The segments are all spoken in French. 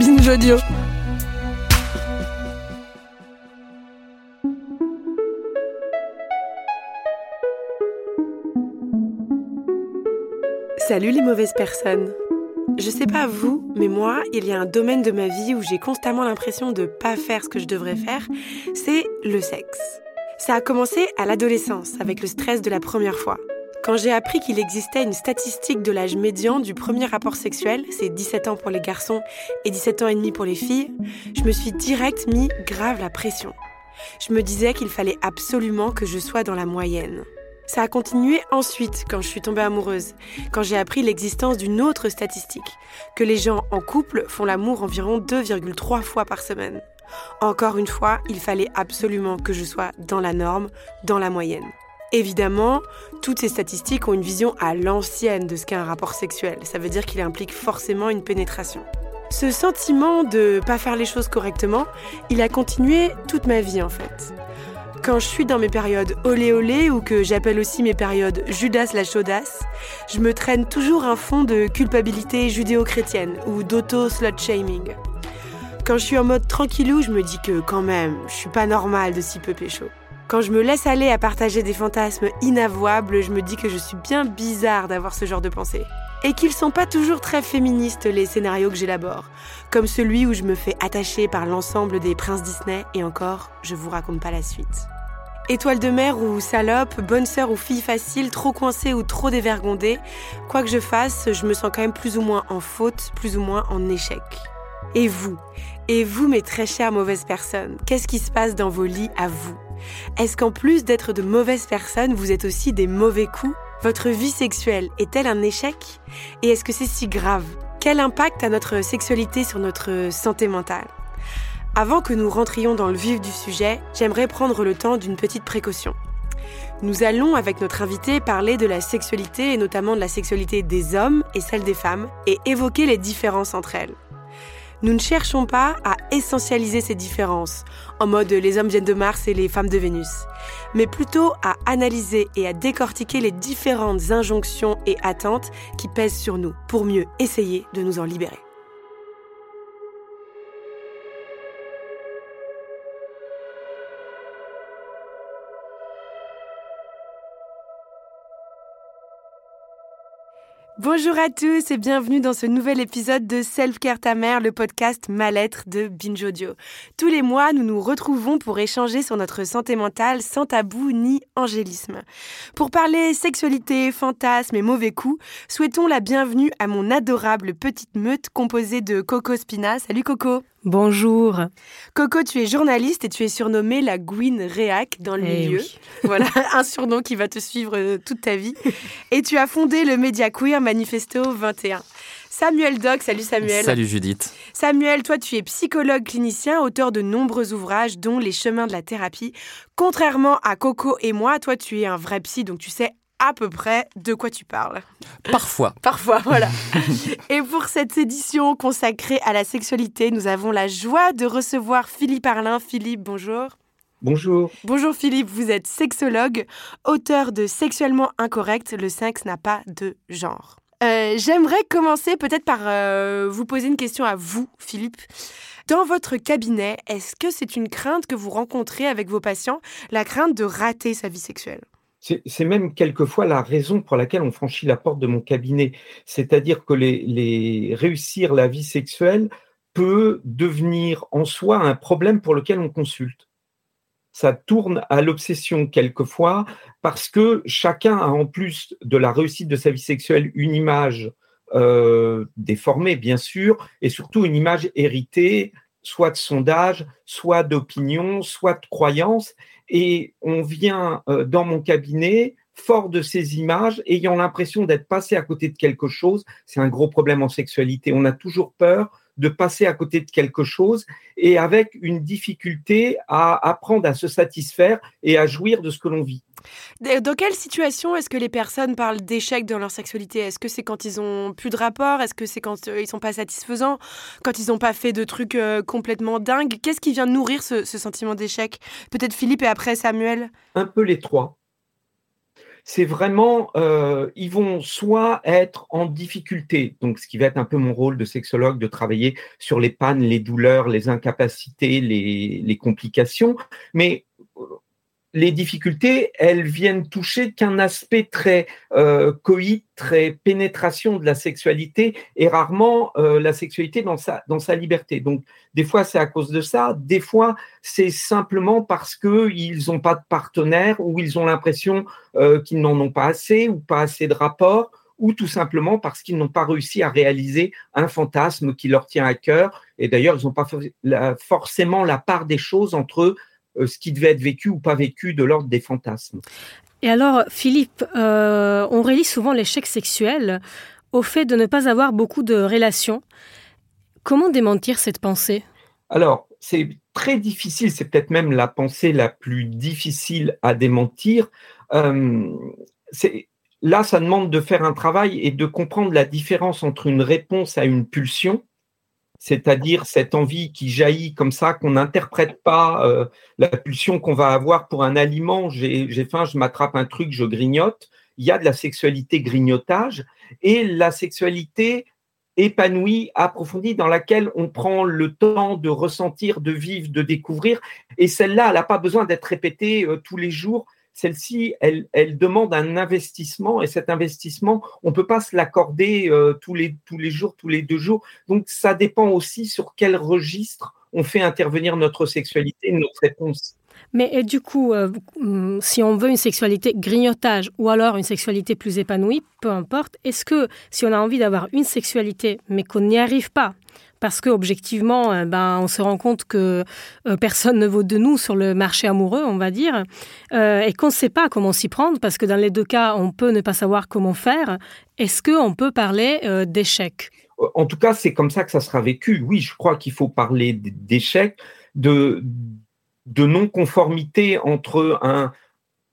Binge audio. Salut les mauvaises personnes. Je sais pas vous, mais moi, il y a un domaine de ma vie où j'ai constamment l'impression de pas faire ce que je devrais faire, c'est le sexe. Ça a commencé à l'adolescence, avec le stress de la première fois. Quand j'ai appris qu'il existait une statistique de l'âge médian du premier rapport sexuel, c'est 17 ans pour les garçons et 17 ans et demi pour les filles, je me suis direct mis grave la pression. Je me disais qu'il fallait absolument que je sois dans la moyenne. Ça a continué ensuite quand je suis tombée amoureuse, quand j'ai appris l'existence d'une autre statistique, que les gens en couple font l'amour environ 2,3 fois par semaine. Encore une fois, il fallait absolument que je sois dans la norme, dans la moyenne. Évidemment, toutes ces statistiques ont une vision à l'ancienne de ce qu'est un rapport sexuel. Ça veut dire qu'il implique forcément une pénétration. Ce sentiment de pas faire les choses correctement, il a continué toute ma vie en fait. Quand je suis dans mes périodes olé olé ou que j'appelle aussi mes périodes Judas la chaudasse, je me traîne toujours un fond de culpabilité judéo-chrétienne ou d'auto-slut-shaming. Quand je suis en mode tranquillou, je me dis que quand même, je suis pas normale de si peu pécho. Quand je me laisse aller à partager des fantasmes inavouables, je me dis que je suis bien bizarre d'avoir ce genre de pensée. Et qu'ils sont pas toujours très féministes les scénarios que j'élabore, comme celui où je me fais attacher par l'ensemble des princes Disney et encore, je vous raconte pas la suite. Étoile de mer ou salope, bonne sœur ou fille facile, trop coincée ou trop dévergondée, quoi que je fasse, je me sens quand même plus ou moins en faute, plus ou moins en échec. Et vous? Et vous, mes très chères mauvaises personnes, qu'est-ce qui se passe dans vos lits à vous? Est-ce qu'en plus d'être de mauvaises personnes, vous êtes aussi des mauvais coups? Votre vie sexuelle est-elle un échec? Et est-ce que c'est si grave? Quel impact a notre sexualité sur notre santé mentale? Avant que nous rentrions dans le vif du sujet, j'aimerais prendre le temps d'une petite précaution. Nous allons, avec notre invité, parler de la sexualité et notamment de la sexualité des hommes et celle des femmes et évoquer les différences entre elles. Nous ne cherchons pas à essentialiser ces différences, en mode les hommes viennent de Mars et les femmes de Vénus, mais plutôt à analyser et à décortiquer les différentes injonctions et attentes qui pèsent sur nous, pour mieux essayer de nous en libérer. Bonjour à tous et bienvenue dans ce nouvel épisode de Self Care Ta Mère, le podcast Mal-être de Binge Audio. Tous les mois, nous nous retrouvons pour échanger sur notre santé mentale sans tabou ni angélisme. Pour parler sexualité, fantasmes et mauvais coups, souhaitons la bienvenue à mon adorable petite meute composée de Coco Spina. Salut Coco Bonjour. Coco, tu es journaliste et tu es surnommée la Gwyn Réac dans le Eh milieu. oui. Voilà, un surnom qui va te suivre euh, toute ta vie. Et tu as fondé le média queer Manifesto 21. Samuel Doc, salut Samuel. Salut Judith. Samuel, toi tu es psychologue clinicien, auteur de nombreux ouvrages dont Les chemins de la thérapie. Contrairement à Coco et moi, toi tu es un vrai psy, donc tu sais à peu près de quoi tu parles. Parfois. Parfois, voilà. Et pour cette édition consacrée à la sexualité, nous avons la joie de recevoir Philippe Arlin. Philippe, bonjour. Bonjour. Bonjour Philippe, vous êtes sexologue, auteur de Sexuellement incorrect, le sexe n'a pas de genre. Euh, J'aimerais commencer peut-être par euh, vous poser une question à vous, Philippe. Dans votre cabinet, est-ce que c'est une crainte que vous rencontrez avec vos patients, la crainte de rater sa vie sexuelle? C'est même quelquefois la raison pour laquelle on franchit la porte de mon cabinet. C'est-à-dire que réussir la vie sexuelle peut devenir en soi un problème pour lequel on consulte. Ça tourne à l'obsession quelquefois parce que chacun a en plus de la réussite de sa vie sexuelle une image euh, déformée, bien sûr, et surtout une image héritée, soit de sondage, soit d'opinion, soit de croyance. Et on vient euh, dans mon cabinet fort de ces images, ayant l'impression d'être passé à côté de quelque chose. C'est un gros problème en sexualité. On a toujours peur de passer à côté de quelque chose et avec une difficulté à apprendre à se satisfaire et à jouir de ce que l'on vit. Dans quelle situation est-ce que les personnes parlent d'échec dans leur sexualité? Est-ce que c'est quand ils ont plus de rapport? Est-ce que c'est quand euh, ils sont pas satisfaisants? Quand ils n'ont pas fait de trucs euh, complètement dingues? Qu'est-ce qui vient nourrir ce sentiment d'échec? Peut-être Philippe et après Samuel. Un peu les trois c'est vraiment, euh, ils vont soit être en difficulté, donc ce qui va être un peu mon rôle de sexologue, de travailler sur les pannes, les douleurs, les incapacités, les, les complications, mais les difficultés, elles viennent toucher qu'un aspect très euh, coït, très pénétration de la sexualité et rarement euh, la sexualité dans sa, dans sa liberté. Donc, des fois, c'est à cause de ça, des fois, c'est simplement parce qu'ils n'ont pas de partenaire ou ils ont l'impression euh, qu'ils n'en ont pas assez ou pas assez de rapport ou tout simplement parce qu'ils n'ont pas réussi à réaliser un fantasme qui leur tient à cœur. Et d'ailleurs, ils n'ont pas forcément la part des choses entre eux ce qui devait être vécu ou pas vécu de l'ordre des fantasmes. Et alors, Philippe, euh, on relie souvent l'échec sexuel au fait de ne pas avoir beaucoup de relations. Comment démentir cette pensée? Alors, c'est très difficile, c'est peut-être même la pensée la plus difficile à démentir. Euh, là, ça demande de faire un travail et de comprendre la différence entre une réponse à une pulsion c'est-à-dire cette envie qui jaillit comme ça, qu'on n'interprète pas euh, la pulsion qu'on va avoir pour un aliment. J'ai faim, je m'attrape un truc, je grignote. Il y a de la sexualité grignotage et la sexualité épanouie, approfondie, dans laquelle on prend le temps de ressentir, de vivre, de découvrir. Et celle-là, elle n'a pas besoin d'être répétée euh, tous les jours celle-ci, elle, demande un investissement et cet investissement, on ne peut pas se l'accorder euh, tous, les, jours, tous les deux jours. Donc, ça dépend aussi sur quel registre on fait intervenir notre sexualité, notre réponse. Mais du coup, euh, mm, si on veut une sexualité grignotage ou alors une sexualité plus épanouie, peu importe, est-ce que si on a envie d'avoir une sexualité mais qu'on n'y arrive pas, parce que objectivement, euh, ben, on se rend compte que euh, personne ne vaut de nous sur le marché amoureux, on va dire, euh, et qu'on ne sait pas comment s'y prendre, parce que dans les deux cas, on peut ne pas savoir comment faire. Est-ce qu'on peut parler d'échec En tout cas, c'est comme ça que ça sera vécu. Oui, je crois qu'il faut parler d'échec, de, de non-conformité entre un,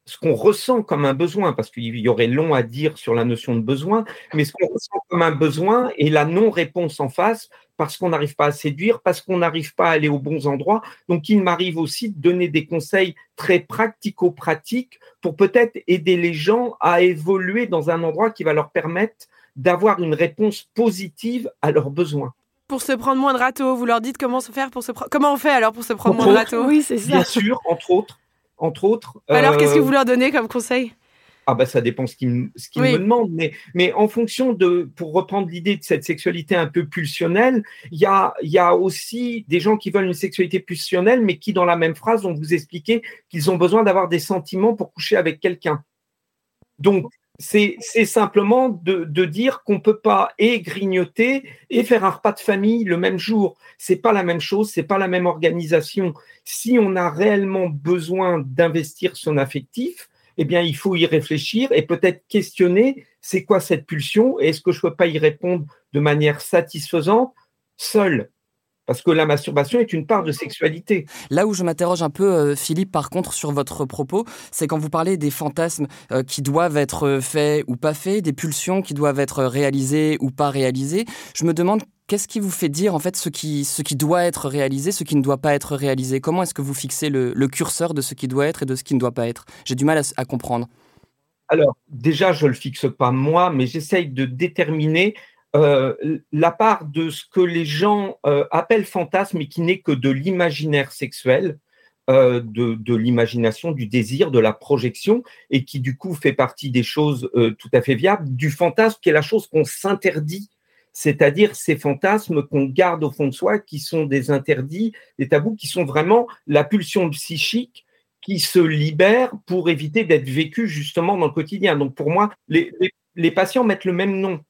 ce qu'on ressent comme un besoin, parce qu'il y aurait long à dire sur la notion de besoin, mais ce qu'on ressent comme un besoin et la non-réponse en face, parce qu'on n'arrive pas à séduire, parce qu'on n'arrive pas à aller aux bons endroits. Donc, il m'arrive aussi de donner des conseils très pratico-pratiques pour peut-être aider les gens à évoluer dans un endroit qui va leur permettre d'avoir une réponse positive à leurs besoins pour se prendre moins de râteaux. Vous leur dites comment se faire pour se comment on fait alors pour se prendre moins de râteaux? Oui, c'est ça. Bien sûr, entre autres entre autres. Alors, qu'est-ce que euh, vous leur donnez comme conseil? Ah ben ça dépend ce qu'ils me demandent, mais, mais en fonction de, pour reprendre l'idée de cette sexualité un peu pulsionnelle, il y a, y a aussi des gens qui veulent une sexualité pulsionnelle, mais qui dans la même phrase vont vous expliquer qu'ils ont besoin d'avoir des sentiments pour coucher avec quelqu'un. Donc c'est simplement de, dire qu'on peut pas et grignoter et faire un repas de famille le même jour. C'est pas la même chose, c'est pas la même organisation. Si on a réellement besoin d'investir son affectif, eh bien, il faut y réfléchir et peut-être questionner c'est quoi cette pulsion? Et est-ce que je peux pas y répondre de manière satisfaisante seul? Parce que la masturbation est une part de sexualité. Là où je m'interroge un peu, euh, Philippe, par contre, sur votre propos, c'est quand vous parlez des fantasmes euh, qui doivent être faits ou pas faits, des pulsions qui doivent être réalisées ou pas réalisées. Je me demande qu'est-ce qui vous fait dire en fait ce qui, ce qui doit être réalisé, ce qui ne doit pas être réalisé? Comment est-ce que vous fixez le, curseur de ce qui doit être et de ce qui ne doit pas être? J'ai du mal à, comprendre. Alors, déjà, je ne le fixe pas moi, mais j'essaye de déterminer euh, la part de ce que les gens euh, appellent fantasme et qui n'est que de l'imaginaire sexuel, euh, de, l'imagination, du désir, de la projection, et qui du coup fait partie des choses tout à fait viables, du fantasme qui est la chose qu'on s'interdit, c'est-à-dire ces fantasmes qu'on garde au fond de soi, qui sont des interdits, des tabous, qui sont vraiment la pulsion psychique qui se libère pour éviter d'être vécu justement dans le quotidien. Donc pour moi, les patients mettent le même nom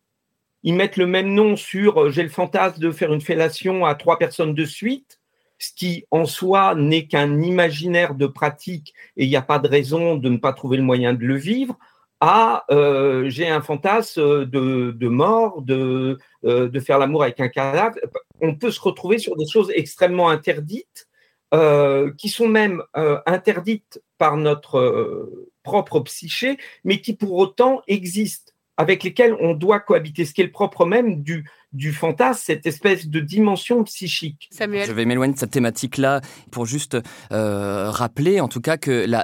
ils mettent le même nom sur euh, j'ai le fantasme de faire une fellation à trois personnes de suite, ce qui en soi n'est qu'un imaginaire de pratique et il n'y a pas de raison de ne pas trouver le moyen de le vivre. à euh, j'ai un fantasme de, de mort, de, euh, de faire l'amour avec un cadavre. On peut se retrouver sur des choses extrêmement interdites, euh, qui sont même interdites par notre propre psyché, mais qui pour autant existent, avec lesquelles on doit cohabiter, ce qui est le propre même du, du fantasme, cette espèce de dimension psychique. Je vais m'éloigner de cette thématique-là pour juste euh, rappeler, en tout cas, que la,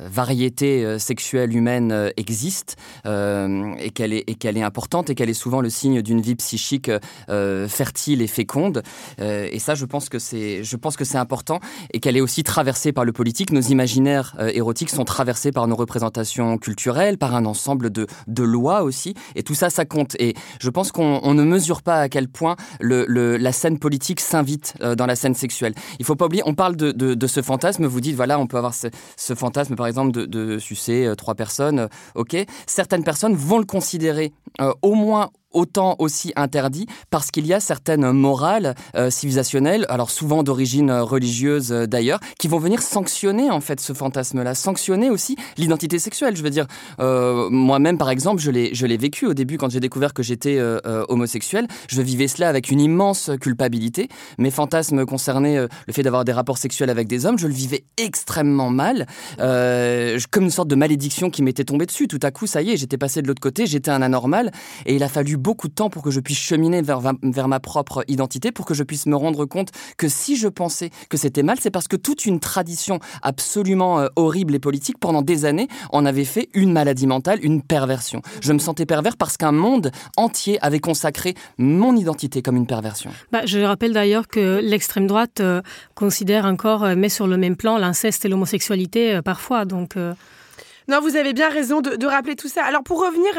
variété euh, sexuelle humaine euh, existe et qu'elle est, est, importante et qu'elle est souvent le signe d'une vie psychique fertile et féconde. et ça, je pense que c'est, je pense que c'est important et qu'elle est aussi traversée par le politique. Nos imaginaires érotiques sont traversés par nos représentations culturelles, par un ensemble de, de lois aussi. Et tout ça, ça compte. Et je pense qu'on ne mesure pas à quel point la scène politique s'invite euh, dans la scène sexuelle. Il faut pas oublier, on parle de, ce fantasme, vous dites, voilà, on peut avoir ce, fantasme, par exemple, de, sucer euh, trois personnes, euh, ok. Certaines personnes vont le considérer au moins autant aussi interdit parce qu'il y a certaines morales euh, civilisationnelles, alors souvent d'origine religieuse euh, d'ailleurs, qui vont venir sanctionner en fait ce fantasme-là, sanctionner aussi l'identité sexuelle. Je veux dire, euh, moi-même par exemple, je l'ai, je l'ai vécu au début quand j'ai découvert que j'étais homosexuel. Je vivais cela avec une immense culpabilité. Mes fantasmes concernaient le fait d'avoir des rapports sexuels avec des hommes, je le vivais extrêmement mal, comme une sorte de malédiction qui m'était tombée dessus. Tout à coup, ça y est, j'étais passé de l'autre côté, j'étais un anormal, et il a fallu beaucoup de temps pour que je puisse cheminer vers, ma propre identité, pour que je puisse me rendre compte que si je pensais que c'était mal, c'est parce que toute une tradition absolument euh, horrible et politique, pendant des années, en avait fait une maladie mentale, une perversion. Je me sentais pervers parce qu'un monde entier avait consacré mon identité comme une perversion. Bah, je rappelle d'ailleurs que l'extrême droite euh, considère encore, euh, met sur le même plan l'inceste et l'homosexualité parfois. Donc. Non, vous avez bien raison de, rappeler tout ça. Alors pour revenir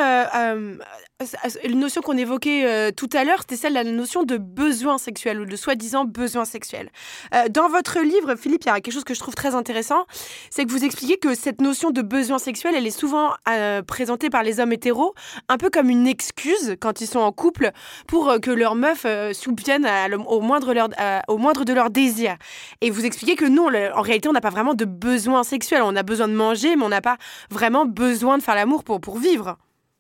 une notion qu'on évoquait euh, tout à l'heure, c'était celle de la notion de besoin sexuel ou de soi-disant besoin sexuel. Euh, dans votre livre, Philippe, il y a quelque chose que je trouve très intéressant, c'est que vous expliquez que cette notion de besoin sexuel, elle est souvent euh, présentée par les hommes hétéros un peu comme une excuse quand ils sont en couple pour que leur meuf soutienne au, moindre au moindre de leurs désirs. Et vous expliquez que nous, en réalité, on n'a pas vraiment de besoin sexuel. On a besoin de manger, mais on n'a pas vraiment besoin de faire l'amour pour, pour vivre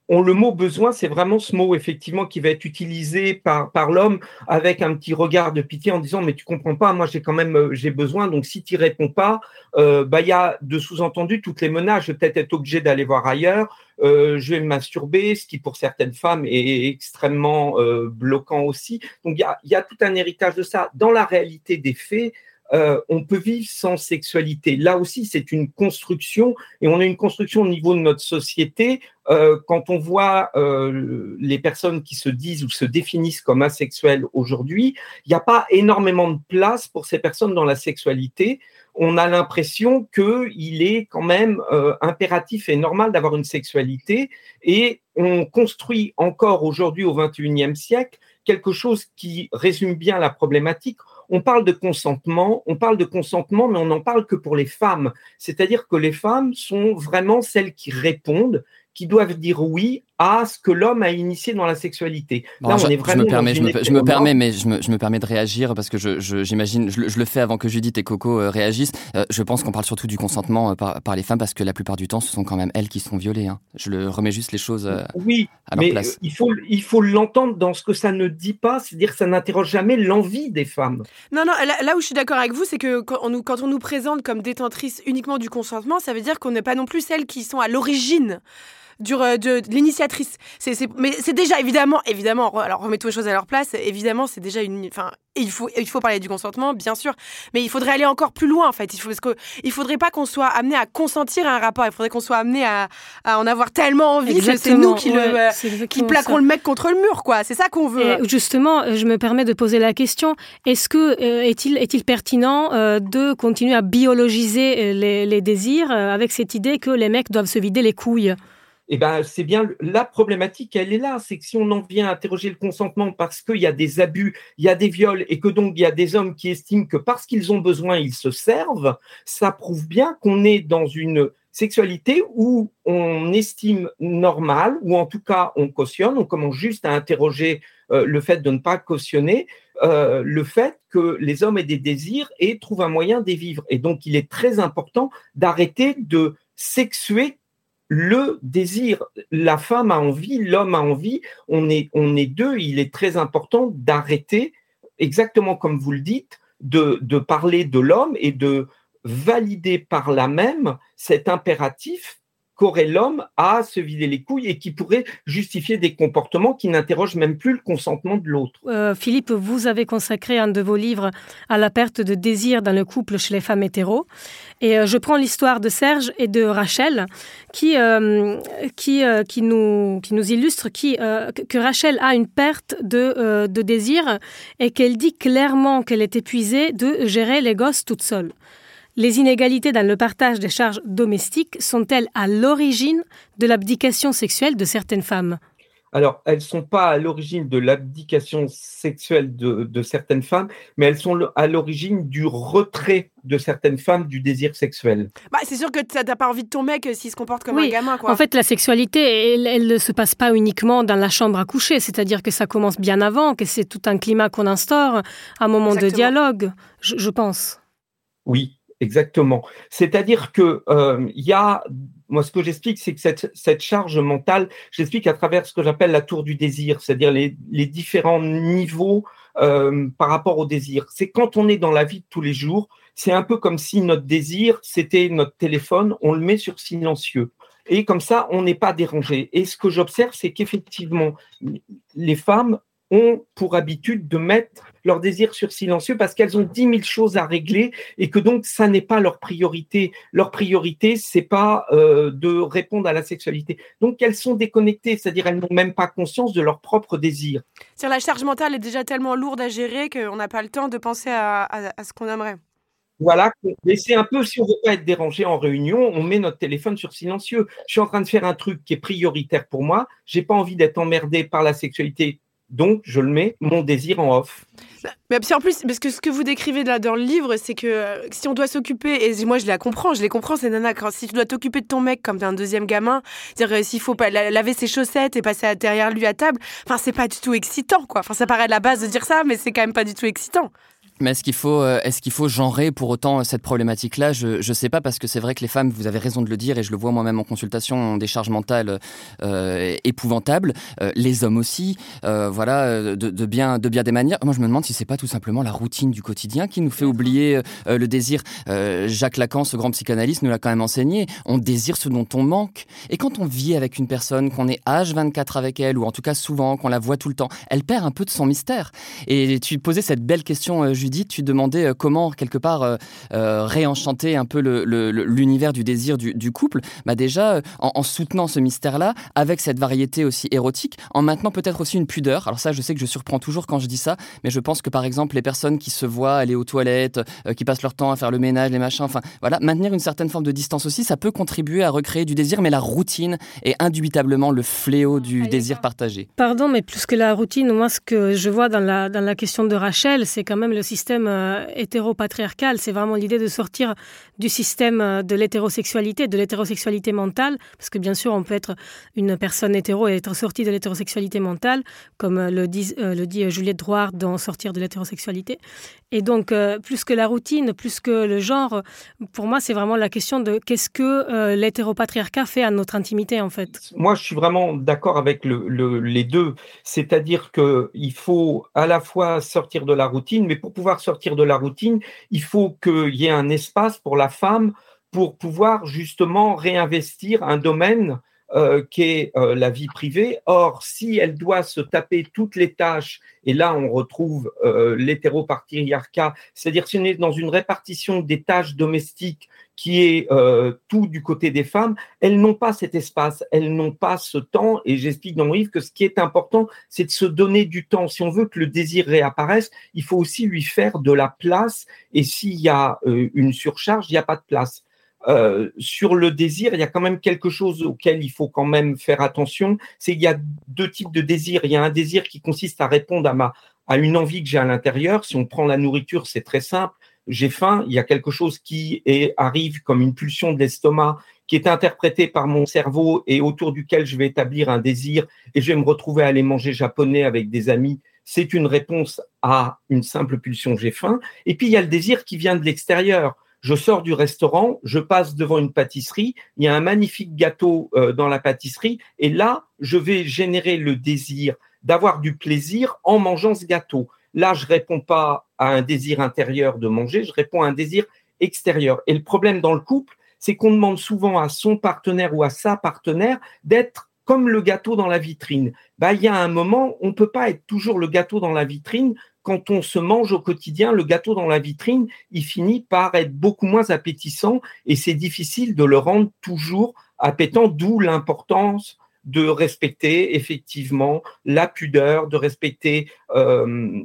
on, le mot besoin, c'est vraiment ce mot effectivement qui va être utilisé par, par l'homme avec un petit regard de pitié en disant mais tu comprends pas, moi j'ai quand même euh, j'ai besoin donc si tu réponds pas, euh, bah il y a de sous-entendu toutes les menaces. Je vais peut-être être obligé d'aller voir ailleurs. Euh, je vais me masturber, ce qui pour certaines femmes est extrêmement bloquant aussi. Donc il y a, y a tout un héritage de ça. Dans la réalité des faits, euh, on peut vivre sans sexualité. Là aussi, c'est une construction et on a une construction au niveau de notre société. Euh, quand on voit euh, les personnes qui se disent ou se définissent comme asexuelles aujourd'hui, il n'y a pas énormément de place pour ces personnes dans la sexualité. On a l'impression qu'il est quand même impératif et normal d'avoir une sexualité et on construit encore aujourd'hui au XXIe siècle quelque chose qui résume bien la problématique on parle de consentement, on parle de consentement, mais on n'en parle que pour les femmes. C'est-à-dire que les femmes sont vraiment celles qui répondent, qui doivent dire oui à ce que l'homme a initié dans la sexualité. Là, on est vraiment je me permets, je me, permets, mais je me, permets de réagir parce que j'imagine, je, le fais avant que Judith et Coco euh, réagissent. Euh, je pense qu'on parle surtout du consentement euh, par, les femmes parce que la plupart du temps, ce sont quand même elles qui sont violées. Hein. Je le remets juste les choses oui, à leur mais place. Il faut, il faut l'entendre dans ce que ça ne dit pas, c'est-à-dire que ça n'interroge jamais l'envie des femmes. Non, non, là, où je suis d'accord avec vous, c'est que quand on, nous, quand on nous présente comme détentrice uniquement du consentement, ça veut dire qu'on n'est pas non plus celles qui sont à l'origine euh, de, l'initiatrice. C'est, mais c'est déjà évidemment, évidemment, alors remettons les choses à leur place, évidemment, c'est déjà une. Enfin, il faut, il faut parler du consentement, bien sûr, mais il faudrait aller encore plus loin, en fait. Il, faut, parce que, il faudrait pas qu'on soit amené à consentir à un rapport, il faudrait qu'on soit amené à, à, en avoir tellement envie que c'est nous qui, le, euh, qui plaquons le mec contre le mur, quoi. C'est ça qu'on veut. justement, je me permets de poser la question est-ce que euh, est-il est-il pertinent de continuer à biologiser les, les désirs avec cette idée que les mecs doivent se vider les couilles? Eh ben, c'est bien la problématique, elle est là. C'est que si on en vient à interroger le consentement parce qu'il y a des abus, il y a des viols et que donc il y a des hommes qui estiment que parce qu'ils ont besoin, ils se servent, ça prouve bien qu'on est dans une sexualité où on estime normal, ou en tout cas on cautionne, on commence juste à interroger euh, le fait de ne pas cautionner, euh, le fait que les hommes aient des désirs et trouvent un moyen d'y vivre. Et donc il est très important d'arrêter de sexuer le désir. La femme a envie, l'homme a envie, on est, on est deux, il est très important d'arrêter, exactement comme vous le dites, de, de parler de l'homme et de valider par là même cet impératif qu'aurait l'homme à se vider les couilles et qui pourrait justifier des comportements qui n'interrogent même plus le consentement de l'autre. Euh, Philippe, vous avez consacré un de vos livres à la perte de désir dans le couple chez les femmes hétéros. Et euh, je prends l'histoire de Serge et de Rachel qui, euh, qui, qui, nous, qui nous illustre qui, que Rachel a une perte de, de désir et qu'elle dit clairement qu'elle est épuisée de gérer les gosses toute seule. Les inégalités dans le partage des charges domestiques sont-elles à l'origine de l'abdication sexuelle de certaines femmes? Alors, elles ne sont pas à l'origine de l'abdication sexuelle de, certaines femmes, mais elles sont à l'origine du retrait de certaines femmes du désir sexuel. Bah, c'est sûr que tu n'as pas envie de ton mec euh, s'il se comporte comme un gamin. Quoi. En fait, la sexualité, elle, ne se passe pas uniquement dans la chambre à coucher, c'est-à-dire que ça commence bien avant, que c'est tout un climat qu'on instaure, un moment de dialogue, je pense. Oui, Exactement. C'est-à-dire que euh, il y a, moi ce que j'explique, c'est que cette, cette, charge mentale, j'explique à travers ce que j'appelle la tour du désir, c'est-à-dire les, les, différents niveaux euh, par rapport au désir. C'est quand on est dans la vie de tous les jours, c'est un peu comme si notre désir, c'était notre téléphone, on le met sur silencieux. Et comme ça, on n'est pas dérangé. Et ce que j'observe, c'est qu'effectivement, les femmes ont pour habitude de mettre leur désir sur silencieux parce qu'elles ont dix mille choses à régler et que donc ça n'est pas leur priorité. Leur priorité, c'est pas euh, de répondre à la sexualité. Donc elles sont déconnectées, c'est-à-dire elles n'ont même pas conscience de leur propre désir. La charge mentale est déjà tellement lourde à gérer qu'on n'a pas le temps de penser à, à, ce qu'on aimerait. Voilà, mais c'est un peu si on veut pas être dérangé en réunion, on met notre téléphone sur silencieux. Je suis en train de faire un truc qui est prioritaire pour moi. J'ai pas envie d'être emmerdé par la sexualité donc, je le mets, mon désir en off. Mais en plus, parce que ce que vous décrivez là dans le livre, c'est que euh, si on doit s'occuper, et moi je la comprends, je les comprends ces nanas, quand si tu dois t'occuper de ton mec comme d'un deuxième gamin, dire euh, s'il faut pas laver ses chaussettes et passer derrière lui à table, enfin c'est pas du tout excitant quoi. Enfin ça paraît la base de dire ça, mais c'est quand même pas du tout excitant. Mais est-ce qu'il faut, euh, est-ce qu'il faut genrer pour autant cette problématique-là? Je ne sais pas parce que c'est vrai que les femmes, vous avez raison de le dire et je le vois moi-même en consultation, ont des charges mentales euh, épouvantables. Euh, les hommes aussi, voilà, de, bien, de bien des manières. Moi, je me demande si c'est pas tout simplement la routine du quotidien qui nous fait oublier le désir. Jacques Lacan, ce grand psychanalyste, nous l'a quand même enseigné. On désire ce dont on manque. Et quand on vit avec une personne, qu'on est H24 avec elle, ou en tout cas souvent, qu'on la voit tout le temps, elle perd un peu de son mystère. Et tu posais cette belle question, dit, tu demandais euh, comment, quelque part, euh, euh, réenchanter un peu l'univers du désir du, couple. Bah déjà, en, soutenant ce mystère-là, avec cette variété aussi érotique, en maintenant peut-être aussi une pudeur. Alors ça, je sais que je surprends toujours quand je dis ça, mais je pense que par exemple, les personnes qui se voient aller aux toilettes, qui passent leur temps à faire le ménage, les machins, enfin voilà, maintenir une certaine forme de distance aussi, ça peut contribuer à recréer du désir, mais la routine est indubitablement le fléau du désir partagé. Pardon, mais plus que la routine, moi, ce que je vois dans la, dans la question de Rachel, c'est quand même le système système euh, hétéropatriarcal. C'est vraiment l'idée de sortir du système euh, de l'hétérosexualité, de l'hétérosexualité mentale, parce que bien sûr, on peut être une personne hétéro et être sorti de l'hétérosexualité mentale, comme euh, le dit, le dit Juliette Drouard dans Sortir de l'hétérosexualité. Et donc, plus que la routine, plus que le genre, pour moi, c'est vraiment la question de qu'est-ce que l'hétéropatriarcat fait à notre intimité, en fait. Moi, je suis vraiment d'accord avec le, les deux. C'est-à-dire qu'il faut à la fois sortir de la routine, mais pour pouvoir sortir de la routine, il faut qu'il y ait un espace pour la femme pour pouvoir justement réinvestir un domaine euh, qui est euh, la vie privée. Or, si elle doit se taper toutes les tâches, et là on retrouve euh, c'est-à-dire si on est dans une répartition des tâches domestiques qui est euh, tout du côté des femmes, elles n'ont pas cet espace, elles n'ont pas ce temps. Et j'explique dans mon livre que ce qui est important, c'est de se donner du temps. Si on veut que le désir réapparaisse, il faut aussi lui faire de la place. Et s'il y a euh, une surcharge, il n'y a pas de place. Euh, sur le désir, il y a quand même quelque chose auquel il faut quand même faire attention. C'est qu'il y a deux types de désirs. Il y a un désir qui consiste à répondre à ma à une envie que j'ai à l'intérieur. Si on prend la nourriture, c'est très simple j'ai faim, il y a quelque chose qui arrive comme une pulsion de l'estomac qui est interprétée par mon cerveau et autour duquel je vais établir un désir et je vais me retrouver à aller manger japonais avec des amis. C'est une réponse à une simple pulsion j'ai faim. Et puis il y a le désir qui vient de l'extérieur. Je sors du restaurant, je passe devant une pâtisserie, il y a un magnifique gâteau euh, dans la pâtisserie, et là, je vais générer le désir d'avoir du plaisir en mangeant ce gâteau. Là, je réponds pas à un désir intérieur de manger, je réponds à un désir extérieur. Et le problème dans le couple, c'est qu'on demande souvent à son partenaire ou à sa partenaire d'être comme le gâteau dans la vitrine. Bah, il y a un moment, on ne peut pas être toujours le gâteau dans la vitrine. Quand on se mange au quotidien, le gâteau dans la vitrine, il finit par être beaucoup moins appétissant et c'est difficile de le rendre toujours appétant, d'où l'importance de respecter effectivement la pudeur, de respecter euh,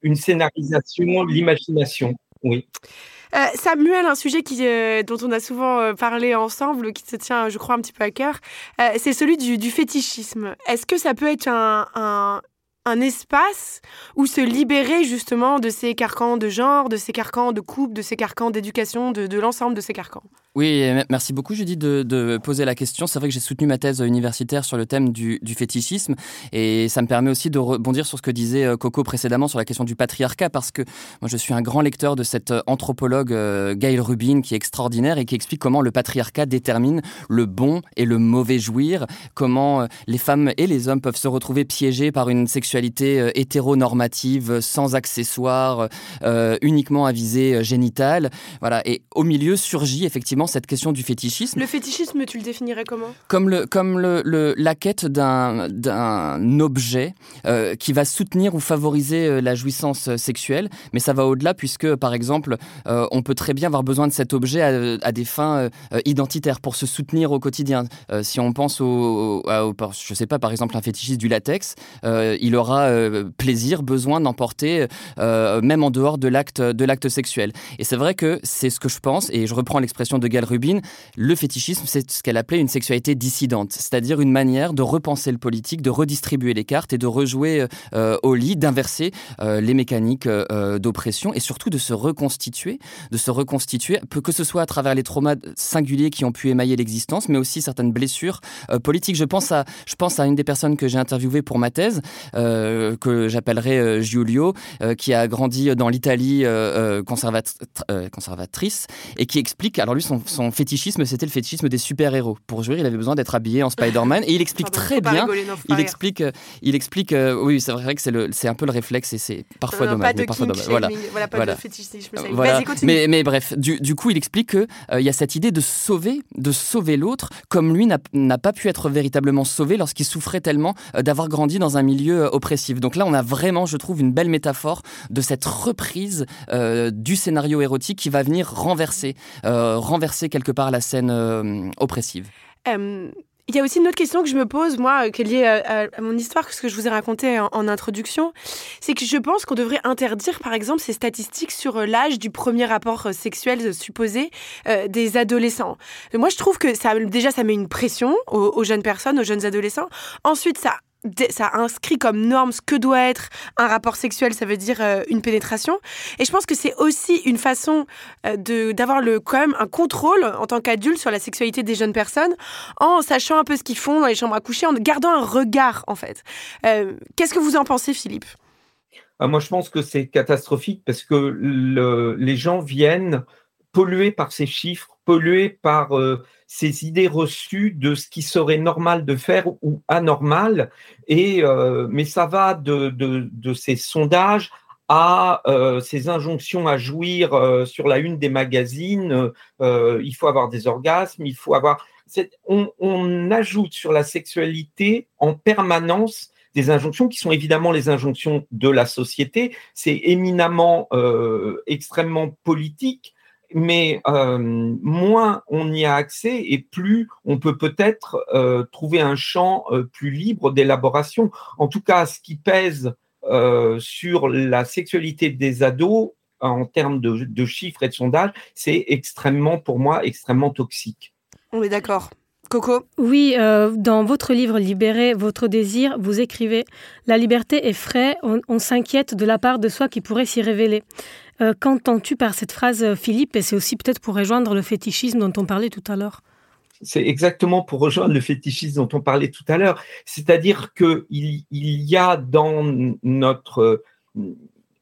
une scénarisation, l'imagination. Oui. Euh, Samuel, un sujet qui, euh, dont on a souvent parlé ensemble, qui se tient, je crois, un petit peu à cœur, c'est celui du, fétichisme. Est-ce que ça peut être un espace où se libérer justement de ces carcans de genre, de ces carcans de couple, de ces carcans d'éducation, de, l'ensemble de ces carcans. Oui, merci beaucoup Judy de, de poser la question. C'est vrai que j'ai soutenu ma thèse universitaire sur le thème du, fétichisme et ça me permet aussi de rebondir sur ce que disait euh, Coco précédemment sur la question du patriarcat parce que moi je suis un grand lecteur de cette euh, anthropologue euh, Gail Rubin qui est extraordinaire et qui explique comment le patriarcat détermine le bon et le mauvais jouir, comment les femmes et les hommes peuvent se retrouver piégés par une sexualité hétéronormative, sans accessoires, uniquement à visée génitale. Voilà. Et au milieu surgit effectivement cette question du fétichisme. Le fétichisme, tu le définirais comment? Comme, le, comme le, la quête d'un, d'un objet qui va soutenir ou favoriser la jouissance sexuelle, mais ça va au-delà puisque, par exemple, on peut très bien avoir besoin de cet objet à, des fins identitaires pour se soutenir au quotidien. si on pense au, au, je sais pas, par exemple, un fétichiste du latex, il aura euh, plaisir, besoin d'emporter, euh, même en dehors de l'acte de l'acte sexuel. Et c'est vrai que c'est ce que je pense, et je reprends l'expression de Gal Rubin, le fétichisme, c'est ce qu'elle appelait une sexualité dissidente, c'est-à-dire une manière de repenser le politique, de redistribuer les cartes et de rejouer euh, au lit, d'inverser les mécaniques d'oppression et surtout de se reconstituer, de se reconstituer, que ce soit à travers les traumas singuliers qui ont pu émailler l'existence, mais aussi certaines blessures politiques. Je pense à, je pense à une des personnes que j'ai interviewées pour ma thèse, euh, que j'appellerais euh, Giulio, euh, qui a grandi dans l'Italie conservatrice et qui explique, alors lui, son, fétichisme, c'était le fétichisme des super-héros. Pour jouer, il avait besoin d'être habillé en Spider-Man et il explique très bien. il explique, il explique, oui, c'est vrai que c'est un peu le réflexe et c'est parfois dommage. mais parfois dommage. Voilà, voilà, pas de fétichisme. Voilà. Mais, mais, bref, du, du coup, il explique qu'il il y a cette idée de sauver, de sauver l'autre, comme lui n'a pas pu être véritablement sauvé lorsqu'il souffrait tellement d'avoir grandi dans un milieu oppressive. Donc là, on a vraiment, je trouve, une belle métaphore de cette reprise euh, du scénario érotique qui va venir renverser, euh, quelque part la scène euh, oppressive. Il y a aussi une autre question que je me pose, moi, qui est liée à, mon histoire, ce que je vous ai raconté en, introduction. C'est que je pense qu'on devrait interdire, par exemple, ces statistiques sur l'âge du premier rapport sexuel supposé des adolescents. Moi, je trouve que déjà, ça met une pression aux, aux jeunes personnes, aux jeunes adolescents. Ensuite, ça ça inscrit comme norme ce que doit être un rapport sexuel, ça veut dire euh, une pénétration. Et je pense que c'est aussi une façon euh, d'avoir quand même un contrôle en tant qu'adulte sur la sexualité des jeunes personnes, en sachant un peu ce qu'ils font dans les chambres à coucher, en gardant un regard en fait. Euh, qu'est-ce que vous en pensez, Philippe? Ah, Moi, je pense que c'est catastrophique parce que le, les gens viennent pollués par ces chiffres, pollués par ces idées reçues de ce qui serait normal de faire ou anormal. Et, euh, mais ça va de, de, de ces sondages à euh, ces injonctions à jouir euh, sur la une des magazines. Euh, il faut avoir des orgasmes, il faut avoir. On, on, ajoute sur la sexualité en permanence des injonctions qui sont évidemment les injonctions de la société. C'est éminemment euh, extrêmement politique mais euh, moins on y a accès et plus on peut peut-être euh, trouver un champ euh, plus libre d'élaboration. En tout cas, ce qui pèse sur la sexualité des ados en termes de, chiffres et de sondages, c'est extrêmement, pour moi, extrêmement toxique. On est d'accord. Coco? Oui, dans votre livre Libérer votre désir, vous écrivez La liberté est frais, on s'inquiète de la part de soi qui pourrait s'y révéler. Euh, qu'entends-tu par cette phrase, euh, Philippe? Et c'est aussi peut-être pour rejoindre le fétichisme dont on parlait tout à l'heure. C'est exactement pour rejoindre le fétichisme dont on parlait tout à l'heure. C'est-à-dire qu'il il y a dans notre euh,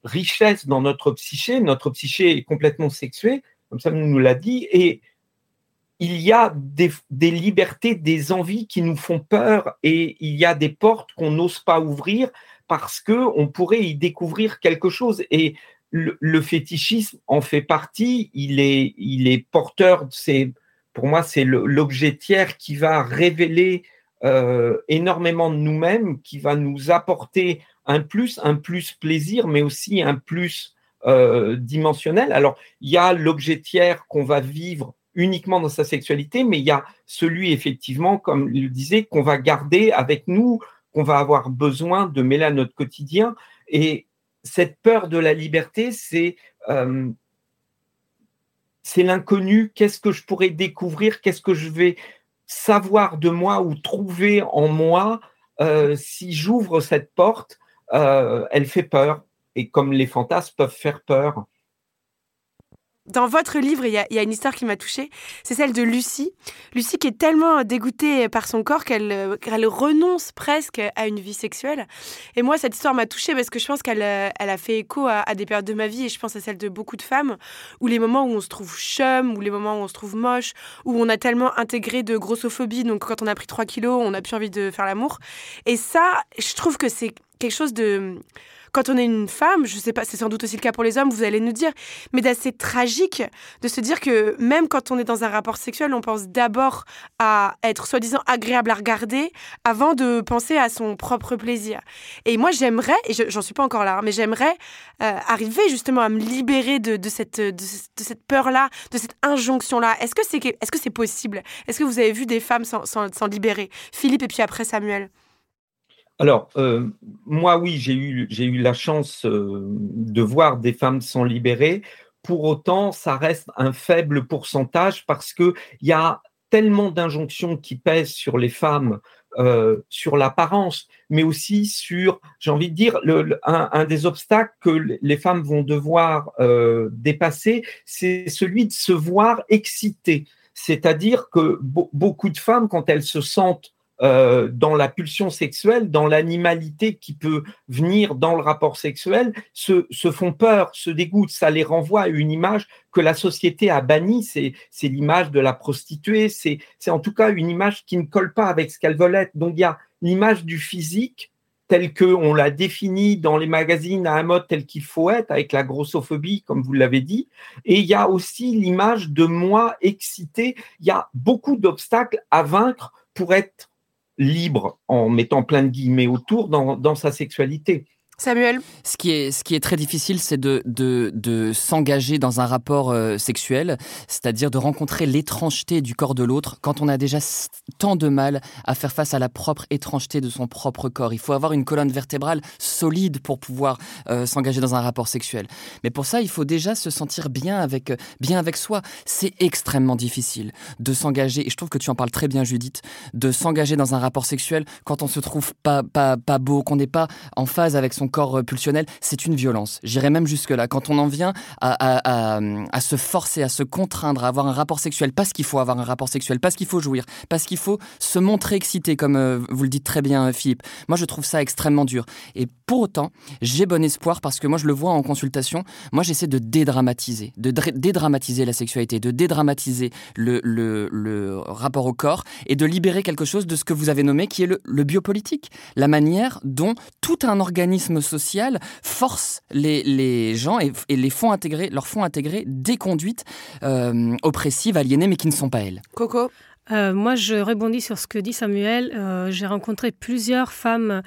richesse, dans notre psyché, notre psyché est complètement sexuée, comme ça nous l'a dit, et il y a des, des, libertés, des envies qui nous font peur, et il y a des portes qu'on n'ose pas ouvrir parce que on pourrait y découvrir quelque chose. Et le, fétichisme en fait partie. Il est, porteur. C'est pour moi, c'est l'objet tiers qui va révéler euh, énormément de nous-mêmes, qui va nous apporter un plus, un plus plaisir, mais aussi un plus euh, dimensionnel. Alors, il y a l'objet tiers qu'on va vivre uniquement dans sa sexualité, mais il y a celui, effectivement, comme il le disait, qu'on va garder avec nous, qu'on va avoir besoin de mêler à notre quotidien. Et cette peur de la liberté, c'est euh, c'est l'inconnu. Qu'est-ce que je pourrais découvrir? Qu'est-ce que je vais savoir de moi ou trouver en moi euh, si j'ouvre cette porte euh, Elle fait peur. Et comme les fantasmes peuvent faire peur, dans votre livre, il y, a, une histoire qui m'a touchée. C'est celle de Lucie. Lucie qui est tellement dégoûtée par son corps qu'elle renonce presque à une vie sexuelle. Et moi, cette histoire m'a touchée parce que je pense qu'elle elle a fait écho à, des périodes de ma vie et je pense à celle de beaucoup de femmes où les moments où on se trouve chum, ou les moments où on se trouve moche, où on a tellement intégré de grossophobie, donc quand on a pris 3 kilos, on n'a plus envie de faire l'amour. Et ça, je trouve que c'est quelque chose de quand on est une femme, je sais pas, c'est sans doute aussi le cas pour les hommes, vous allez nous dire, mais d'assez tragique de se dire que même quand on est dans un rapport sexuel, on pense d'abord à être soi-disant agréable à regarder avant de penser à son propre plaisir. Et moi, j'aimerais, et j'en suis pas encore là, hein, mais j'aimerais euh, arriver justement à me libérer de, cette, peur-là, de cette injonction-là. Est-ce que c'est est -ce c'est possible? Est-ce que vous avez vu des femmes s'en libérer? Philippe et puis après Samuel alors, euh, moi, oui, j'ai eu, j'ai eu la chance euh, de voir des femmes s'en libérer. Pour autant, ça reste un faible pourcentage parce qu'il y a tellement d'injonctions qui pèsent sur les femmes, euh, sur l'apparence, mais aussi sur, j'ai envie de dire, un, des obstacles que les femmes vont devoir dépasser, c'est celui de se voir excitées. C'est-à-dire que beaucoup de femmes, quand elles se sentent euh, dans la pulsion sexuelle, dans l'animalité qui peut venir dans le rapport sexuel, se, font peur, se dégoûtent. Ça les renvoie à une image que la société a bannie. C'est, l'image de la prostituée. C'est, en tout cas une image qui ne colle pas avec ce qu'elles veulent être. Donc il y a l'image du physique tel qu'on l'a défini dans les magazines à un mode tel qu'il faut être, avec la grossophobie, comme vous l'avez dit. Et il y a aussi l'image de moi excité. Il y a beaucoup d'obstacles à vaincre pour être libre, en mettant plein de guillemets autour, dans, dans sa sexualité. Samuel Ce qui est, très difficile, c'est de s'engager dans un rapport euh, sexuel, c'est-à-dire de rencontrer l'étrangeté du corps de l'autre quand on a déjà tant de mal à faire face à la propre étrangeté de son propre corps. Il faut avoir une colonne vertébrale solide pour pouvoir euh, s'engager dans un rapport sexuel. Mais pour ça, il faut déjà se sentir bien avec, euh, bien avec soi. C'est extrêmement difficile de s'engager, et je trouve que tu en parles très bien Judith, de s'engager dans un rapport sexuel quand on se trouve pas, pas, pas beau, qu'on n'est pas en phase avec son corps euh, pulsionnel, c'est une violence. J'irais même jusque-là. Quand on en vient à, se forcer, à se contraindre à avoir un rapport sexuel, parce qu'il faut avoir un rapport sexuel, parce qu'il faut jouir, parce qu'il faut se montrer excité, comme euh, vous le dites très bien, Philippe. Moi, je trouve ça extrêmement dur. Et pour autant, j'ai bon espoir parce que moi, je le vois en consultation. Moi, j'essaie de dédramatiser, de dédramatiser la sexualité, de dédramatiser le, rapport au corps et de libérer quelque chose de ce que vous avez nommé qui est le biopolitique. La manière dont tout un organisme social force les, gens et, les font intégrer, leur font intégrer des conduites euh, oppressives, aliénées, mais qui ne sont pas elles. Coco euh, moi, je rebondis sur ce que dit Samuel. Euh, j'ai rencontré plusieurs femmes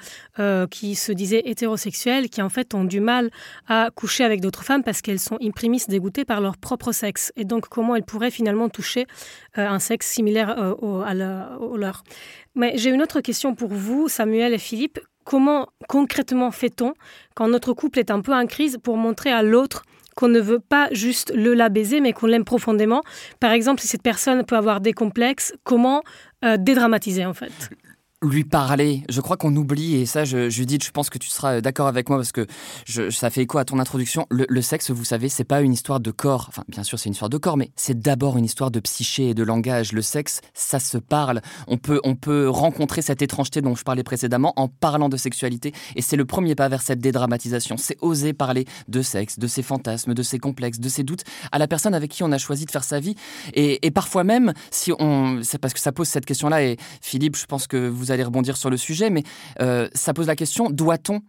qui se disaient hétérosexuelles, qui en fait ont du mal à coucher avec d'autres femmes parce qu'elles sont imprimistes dégoûtées par leur propre sexe. Et donc, comment elles pourraient finalement toucher un sexe similaire au, à au leur? Mais j'ai une autre question pour vous, Samuel et Philippe comment concrètement fait-on quand notre couple est un peu en crise pour montrer à l'autre qu'on ne veut pas juste le la baiser, mais qu'on l'aime profondément? Par exemple, si cette personne peut avoir des complexes, comment euh, dédramatiser en fait? Lui parler. Je crois qu'on oublie, et ça, je, Judith, je pense que tu seras d'accord avec moi parce que ça fait écho à ton introduction. Le, sexe, vous savez, c'est pas une histoire de corps. Enfin, bien sûr, c'est une histoire de corps, mais c'est d'abord une histoire de psyché et de langage. Le sexe, ça se parle. On peut, on peut rencontrer cette étrangeté dont je parlais précédemment en parlant de sexualité, et c'est le premier pas vers cette dédramatisation. C'est oser parler de sexe, de ses fantasmes, de ses complexes, de ses doutes à la personne avec qui on a choisi de faire sa vie. Et, et parfois même, si on, c'est parce que ça pose cette question-là, et Philippe, je pense que vous allez rebondir sur le sujet, mais euh, ça pose la question doit-on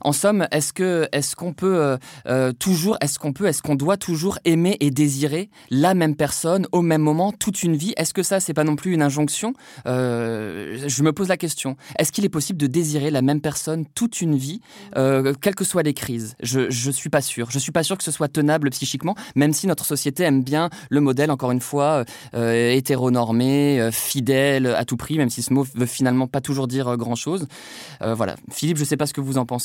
en somme, est-ce que est-ce qu'on peut euh, euh, toujours, est-ce qu'on peut, est-ce qu'on doit toujours aimer et désirer la même personne au même moment toute une vie? Est-ce que ça c'est pas non plus une injonction? Euh, Je me pose la question. Est-ce qu'il est possible de désirer la même personne toute une vie, quelles que soient les crises? Je je suis pas sûr. Je suis pas sûr que ce soit tenable psychiquement, même si notre société aime bien le modèle encore une fois hétéronormé, fidèle à tout prix, même si ce mot veut finalement pas toujours dire grand chose. voilà, Philippe, je sais pas ce que vous en pensez.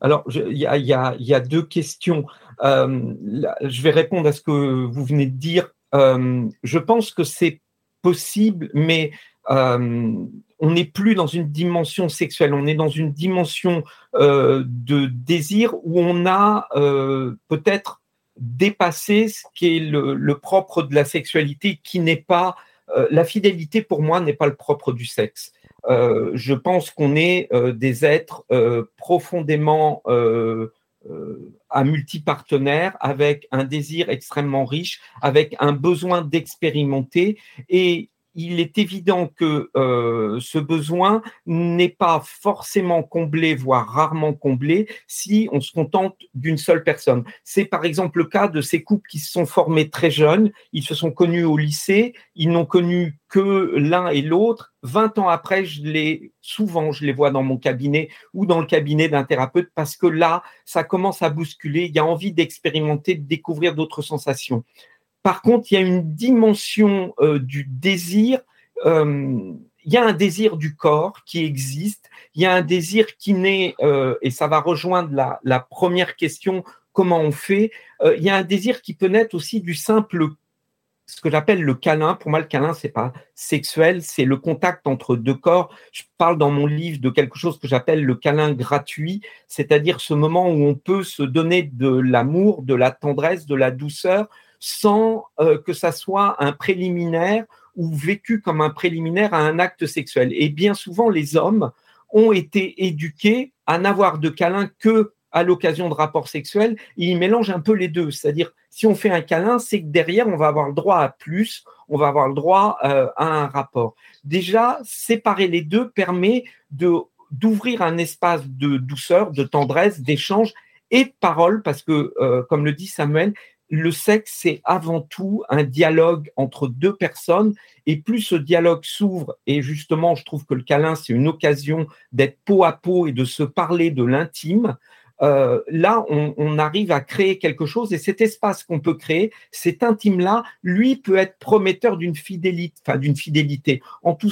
Alors, il y, a, deux questions. Euh, je vais répondre à ce que vous venez de dire. Euh, je pense que c'est possible, mais euh, on n'est plus dans une dimension sexuelle, on est dans une dimension de désir où on a peut-être dépassé ce qui est le, propre de la sexualité, qui n'est pas la fidélité pour moi n'est pas le propre du sexe. Euh, je pense qu'on est euh, des êtres euh, profondément à multipartenaires, avec un désir extrêmement riche, avec un besoin d'expérimenter. Et il est évident que euh, ce besoin n'est pas forcément comblé, voire rarement comblé, si on se contente d'une seule personne. C'est par exemple le cas de ces couples qui se sont formés très jeunes, ils se sont connus au lycée, ils n'ont connu que l'un et l'autre. Vingt ans après, je les, souvent, je les vois dans mon cabinet ou dans le cabinet d'un thérapeute parce que là, ça commence à bousculer. Il y a envie d'expérimenter, de découvrir d'autres sensations. Par contre, il y a une dimension euh, du désir. Euh, il y a un désir du corps qui existe. Il y a un désir qui naît, euh, et ça va rejoindre la, première question comment on fait. il y a un désir qui peut naître aussi du simple ce que j'appelle le câlin. Pour moi, le câlin, c'est pas sexuel, c'est le contact entre deux corps. Je parle dans mon livre de quelque chose que j'appelle le câlin gratuit, c'est-à-dire ce moment où on peut se donner de l'amour, de la tendresse, de la douceur, sans euh, que ça soit un préliminaire ou vécu comme un préliminaire à un acte sexuel. Et bien souvent, les hommes ont été éduqués à n'avoir de câlin que à l'occasion de rapports sexuels, ils mélangent un peu les deux. C'est-à-dire, si on fait un câlin, c'est que derrière, on va avoir le droit à plus, on va avoir le droit euh, à un rapport. Déjà, séparer les deux permet de d'ouvrir un espace de douceur, de tendresse, d'échange et de parole, parce que, euh, comme le dit Samuel, le sexe, c'est avant tout un dialogue entre deux personnes. Et plus ce dialogue s'ouvre, et justement, je trouve que le câlin, c'est une occasion d'être peau à peau et de se parler de l'intime, euh, là, on, arrive à créer quelque chose et cet espace qu'on peut créer, cet intime-là, lui peut être prometteur d'une fidélité, enfin d'une fidélité. En tout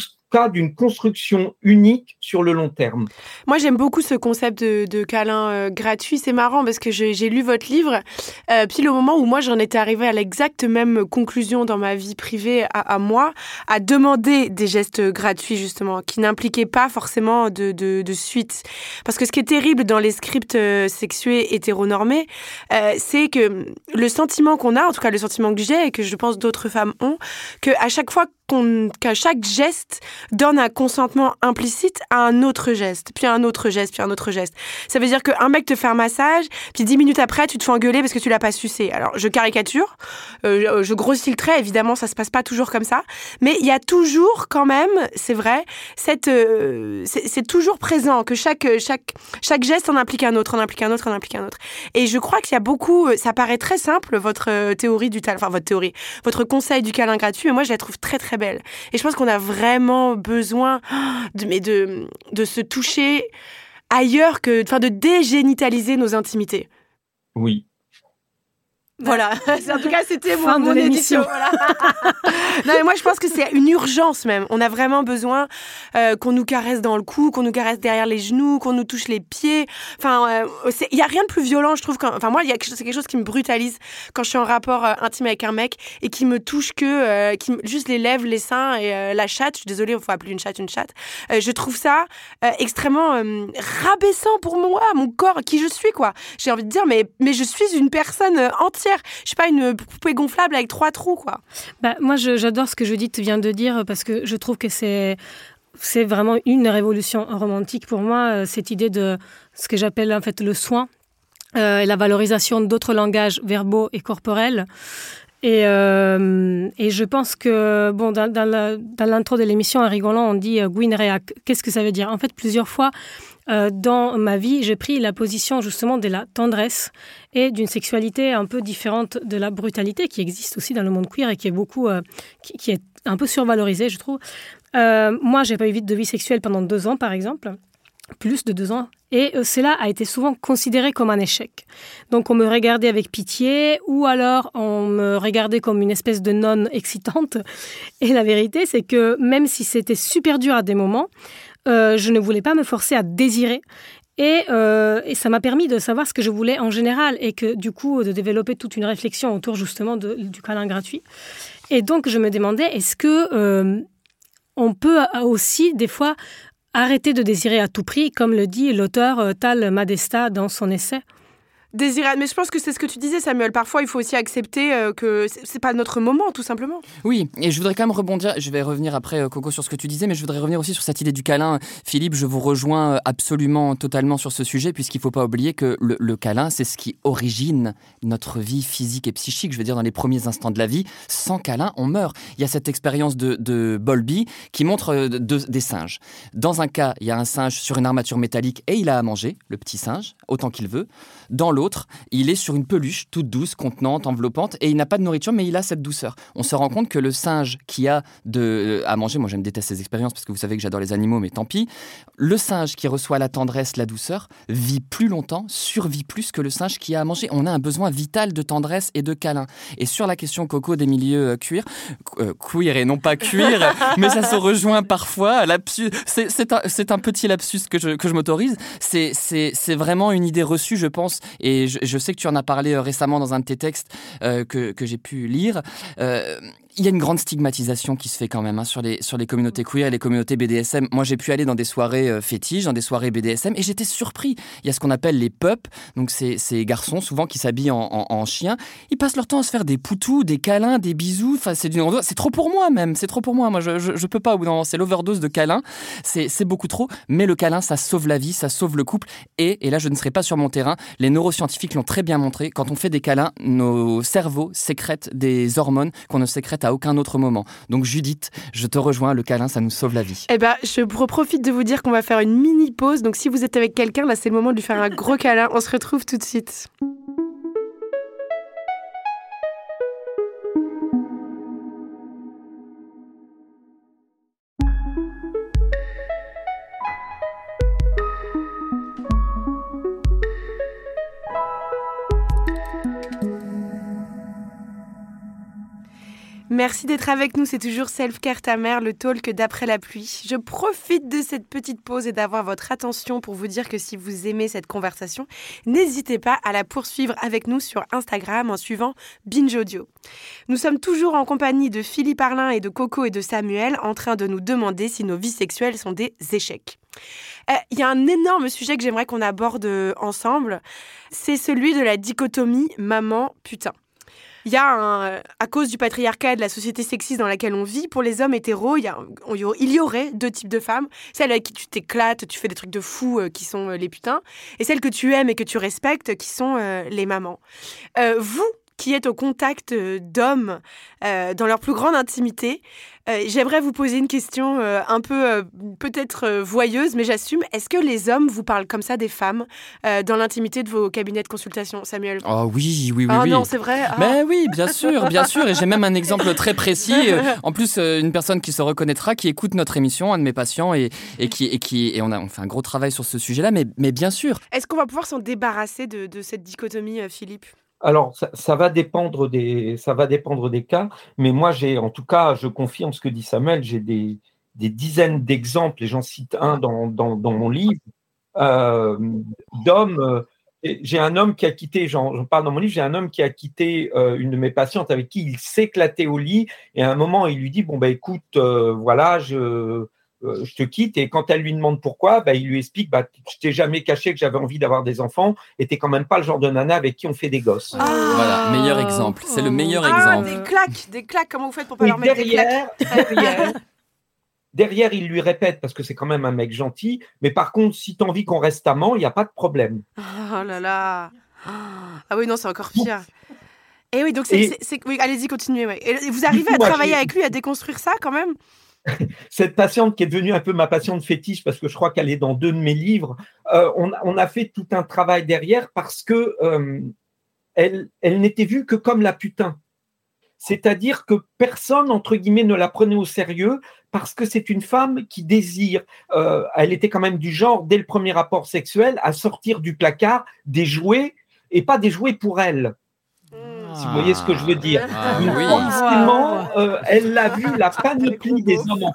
d'une construction unique sur le long terme. Moi, j'aime beaucoup ce concept de, câlin euh, gratuit. C'est marrant parce que j'ai lu votre livre, euh, puis le moment où moi j'en étais arrivée à l'exacte même conclusion dans ma vie privée à, moi, à demander des gestes gratuits justement, qui n'impliquaient pas forcément de, suite. Parce que ce qui est terrible dans les scripts euh, sexués hétéronormés, c'est que le sentiment qu'on a, en tout cas le sentiment que j'ai et que je pense d'autres femmes ont, que à chaque fois qu'à chaque geste donne un consentement implicite à un autre geste, puis un autre geste, puis un autre geste. Ça veut dire qu'un mec te fait un massage, puis dix minutes après, tu te fais engueuler parce que tu l'as pas sucé. Alors, je caricature, euh, je grossis le trait, évidemment, ça se passe pas toujours comme ça, mais il y a toujours quand même, c'est vrai, cette, euh, c'est toujours présent que chaque, chaque, chaque geste en implique un autre, en implique un autre, en implique un autre. Et je crois qu'il y a beaucoup, ça paraît très simple, votre théorie du talent, enfin votre théorie, votre conseil du câlin gratuit, mais moi je la trouve très très Et je pense qu'on a vraiment besoin de, de se toucher ailleurs que, enfin, de dégénitaliser nos intimités. Oui. Voilà, en tout cas, c'était mon, mon émission. non, mais moi, je pense que c'est une urgence même. On a vraiment besoin euh, qu'on nous caresse dans le cou, qu'on nous caresse derrière les genoux, qu'on nous touche les pieds. Enfin, il euh, n'y a rien de plus violent, je trouve. Quand... Enfin, moi, c'est quelque chose qui me brutalise quand je suis en rapport euh, intime avec un mec et qui me touche que, qui juste les lèvres, les seins et la chatte. Je suis désolée, il faut appeler une chatte une chatte. je trouve ça extrêmement rabaissant pour moi, mon corps, qui je suis, quoi. J'ai envie de dire, mais, mais je suis une personne entière je suis pas une poupée gonflable avec trois trous, quoi. Bah, moi, j'adore ce que Judith vient de dire parce que je trouve que c'est c'est vraiment une révolution romantique pour moi, euh, cette idée de ce que j'appelle en fait le soin euh, et la valorisation d'autres langages verbaux et corporels. Et, euh, et, je pense que, bon, dans, dans l'intro de l'émission, en rigolant, on dit euh, Qu'est-ce que ça veut dire? En fait, plusieurs fois, euh, dans ma vie, j'ai pris la position justement de la tendresse et d'une sexualité un peu différente de la brutalité qui existe aussi dans le monde queer et qui est beaucoup, euh, qui, est un peu survalorisée, je trouve. Euh, moi, j'ai pas eu de vie sexuelle pendant deux ans, par exemple plus de deux ans. Et cela a été souvent considéré comme un échec. Donc on me regardait avec pitié ou alors on me regardait comme une espèce de nonne excitante. Et la vérité, c'est que même si c'était super dur à des moments, euh, je ne voulais pas me forcer à désirer. Euh, et, ça m'a permis de savoir ce que je voulais en général et que du coup de développer toute une réflexion autour justement du câlin gratuit. Et donc je me demandais est-ce que euh, on peut aussi des fois arrêter de désirer à tout prix, comme le dit l'auteur Tal Madesta dans son essai? Désirable. Mais je pense que c'est ce que tu disais, Samuel. Parfois, il faut aussi accepter euh, que c'est pas notre moment, tout simplement. Oui, et je voudrais quand même rebondir. Je vais revenir après, euh, Coco, sur ce que tu disais, mais je voudrais revenir aussi sur cette idée du câlin. Philippe, je vous rejoins euh, absolument, totalement sur ce sujet, puisqu'il faut pas oublier que le, câlin, c'est ce qui origine notre vie physique et psychique. Je veux dire, dans les premiers instants de la vie, sans câlin, on meurt. Il y a cette expérience de, de Bolby qui montre des singes. Dans un cas, il y a un singe sur une armature métallique et il a à manger, le petit singe, autant qu'il veut. Dans l'autre, il est sur une peluche toute douce, contenante, enveloppante, et il n'a pas de nourriture, mais il a cette douceur. On se rend compte que le singe qui a de, à manger, moi j'aime détester ces expériences parce que vous savez que j'adore les animaux, mais tant pis, le singe qui reçoit la tendresse, la douceur, vit plus longtemps, survit plus que le singe qui a à manger. On a un besoin vital de tendresse et de câlin. Et sur la question coco des milieux euh, cuir, euh, queer et non pas cuir, mais ça se rejoint parfois. C'est un, un, petit lapsus que je, que je m'autorise. C'est vraiment une idée reçue, je pense, et et je, sais que tu en as parlé euh, récemment dans un de tes textes euh, que, que j'ai pu lire. Il y a une grande stigmatisation qui se fait quand même hein, sur, les, sur les communautés queer et les communautés BDSM. Moi, j'ai pu aller dans des soirées euh, fétiches, dans des soirées BDSM, et j'étais surpris. Il y a ce qu'on appelle les pups, donc ces, ces garçons souvent qui s'habillent en, en, chien. Ils passent leur temps à se faire des poutous, des câlins, des bisous. Enfin, c'est c'est trop pour moi même. C'est trop pour moi. Moi, je, je, peux pas. Au bout d'un c'est l'overdose de câlins. C'est beaucoup trop. Mais le câlin, ça sauve la vie, ça sauve le couple. Et, et là, je ne serai pas sur mon terrain. Les neuroscientifiques l'ont très bien montré. Quand on fait des câlins, nos cerveaux sécrètent des hormones qu'on ne sécrète aucun autre moment. Donc Judith, je te rejoins, le câlin, ça nous sauve la vie. Eh ben, je profite de vous dire qu'on va faire une mini pause. Donc si vous êtes avec quelqu'un, là c'est le moment de lui faire un gros câlin. On se retrouve tout de suite. Merci d'être avec nous, c'est toujours Self-Care ta mère, le talk d'après la pluie. Je profite de cette petite pause et d'avoir votre attention pour vous dire que si vous aimez cette conversation, n'hésitez pas à la poursuivre avec nous sur Instagram en suivant Binge Audio. Nous sommes toujours en compagnie de Philippe Arlin et de Coco et de Samuel en train de nous demander si nos vies sexuelles sont des échecs. Euh, il y a un énorme sujet que j'aimerais qu'on aborde ensemble, c'est celui de la dichotomie maman-putain. Il y a à cause du patriarcat et de la société sexiste dans laquelle on vit, pour les hommes hétéros, il y, aurait deux types de femmes. Celle avec qui tu t'éclates, tu fais des trucs de fou euh, qui sont euh, les putains, et celles que tu aimes et que tu respectes qui sont euh, les mamans. vous, qui êtes au contact d'hommes dans leur plus grande intimité, euh, j'aimerais vous poser une question euh, un peu euh, peut-être voyeuse, mais j'assume. Est-ce que les hommes vous parlent comme ça des femmes dans l'intimité de vos cabinets de consultation, Samuel? Oh oui, oui, oui. Ah oui. non, c'est vrai. Ah. Mais oui, bien sûr, bien sûr. Et j'ai même un exemple très précis. En plus, une personne qui se reconnaîtra, qui écoute notre émission, un de mes patients, et, et qui, et qui, et on a on fait un gros travail sur ce sujet-là. Mais, mais bien sûr. Est-ce qu'on va pouvoir s'en débarrasser de, de cette dichotomie, Philippe? Alors, ça, va dépendre des, ça va dépendre des cas, mais moi, j'ai, en tout cas, je confirme ce que dit Samuel, j'ai des, dizaines d'exemples, et j'en cite un dans, mon livre, euh, d'hommes. Euh, j'ai un homme qui a quitté, j'en parle dans mon livre, j'ai un homme qui a quitté euh, une de mes patientes avec qui il s'éclatait au lit, et à un moment, il lui dit Bon, ben écoute, voilà, je euh, je te quitte. Et quand elle lui demande pourquoi, bah, il lui explique bah, Je t'ai jamais caché que j'avais envie d'avoir des enfants et t'es quand même pas le genre de nana avec qui on fait des gosses. Ah. voilà, meilleur exemple. C'est le meilleur ah, exemple. Des claques, des claques. Comment vous faites pour pas leur mettre derrière, des derrière, derrière, il lui répète parce que c'est quand même un mec gentil. Mais par contre, si tu as envie qu'on reste amant, il n'y a pas de problème. Oh là là. Ah oui, non, c'est encore pire. Et oui, donc c'est. Oui, allez-y, continuez. Et vous arrivez à travailler avec lui, à déconstruire ça quand même? cette patiente qui est devenue un peu ma patiente fétiche parce que je crois qu'elle est dans deux de mes livres, euh, on, a fait tout un travail derrière parce que euh, elle, n'était vue que comme la putain. C'est-à-dire que personne, entre guillemets, ne la prenait au sérieux parce que c'est une femme qui désire, euh, elle était quand même du genre, dès le premier rapport sexuel, à sortir du placard des jouets et pas des jouets pour elle si vous voyez ce que je veux dire. Ah, Forcément, euh, elle a vu la panoplie des hommes.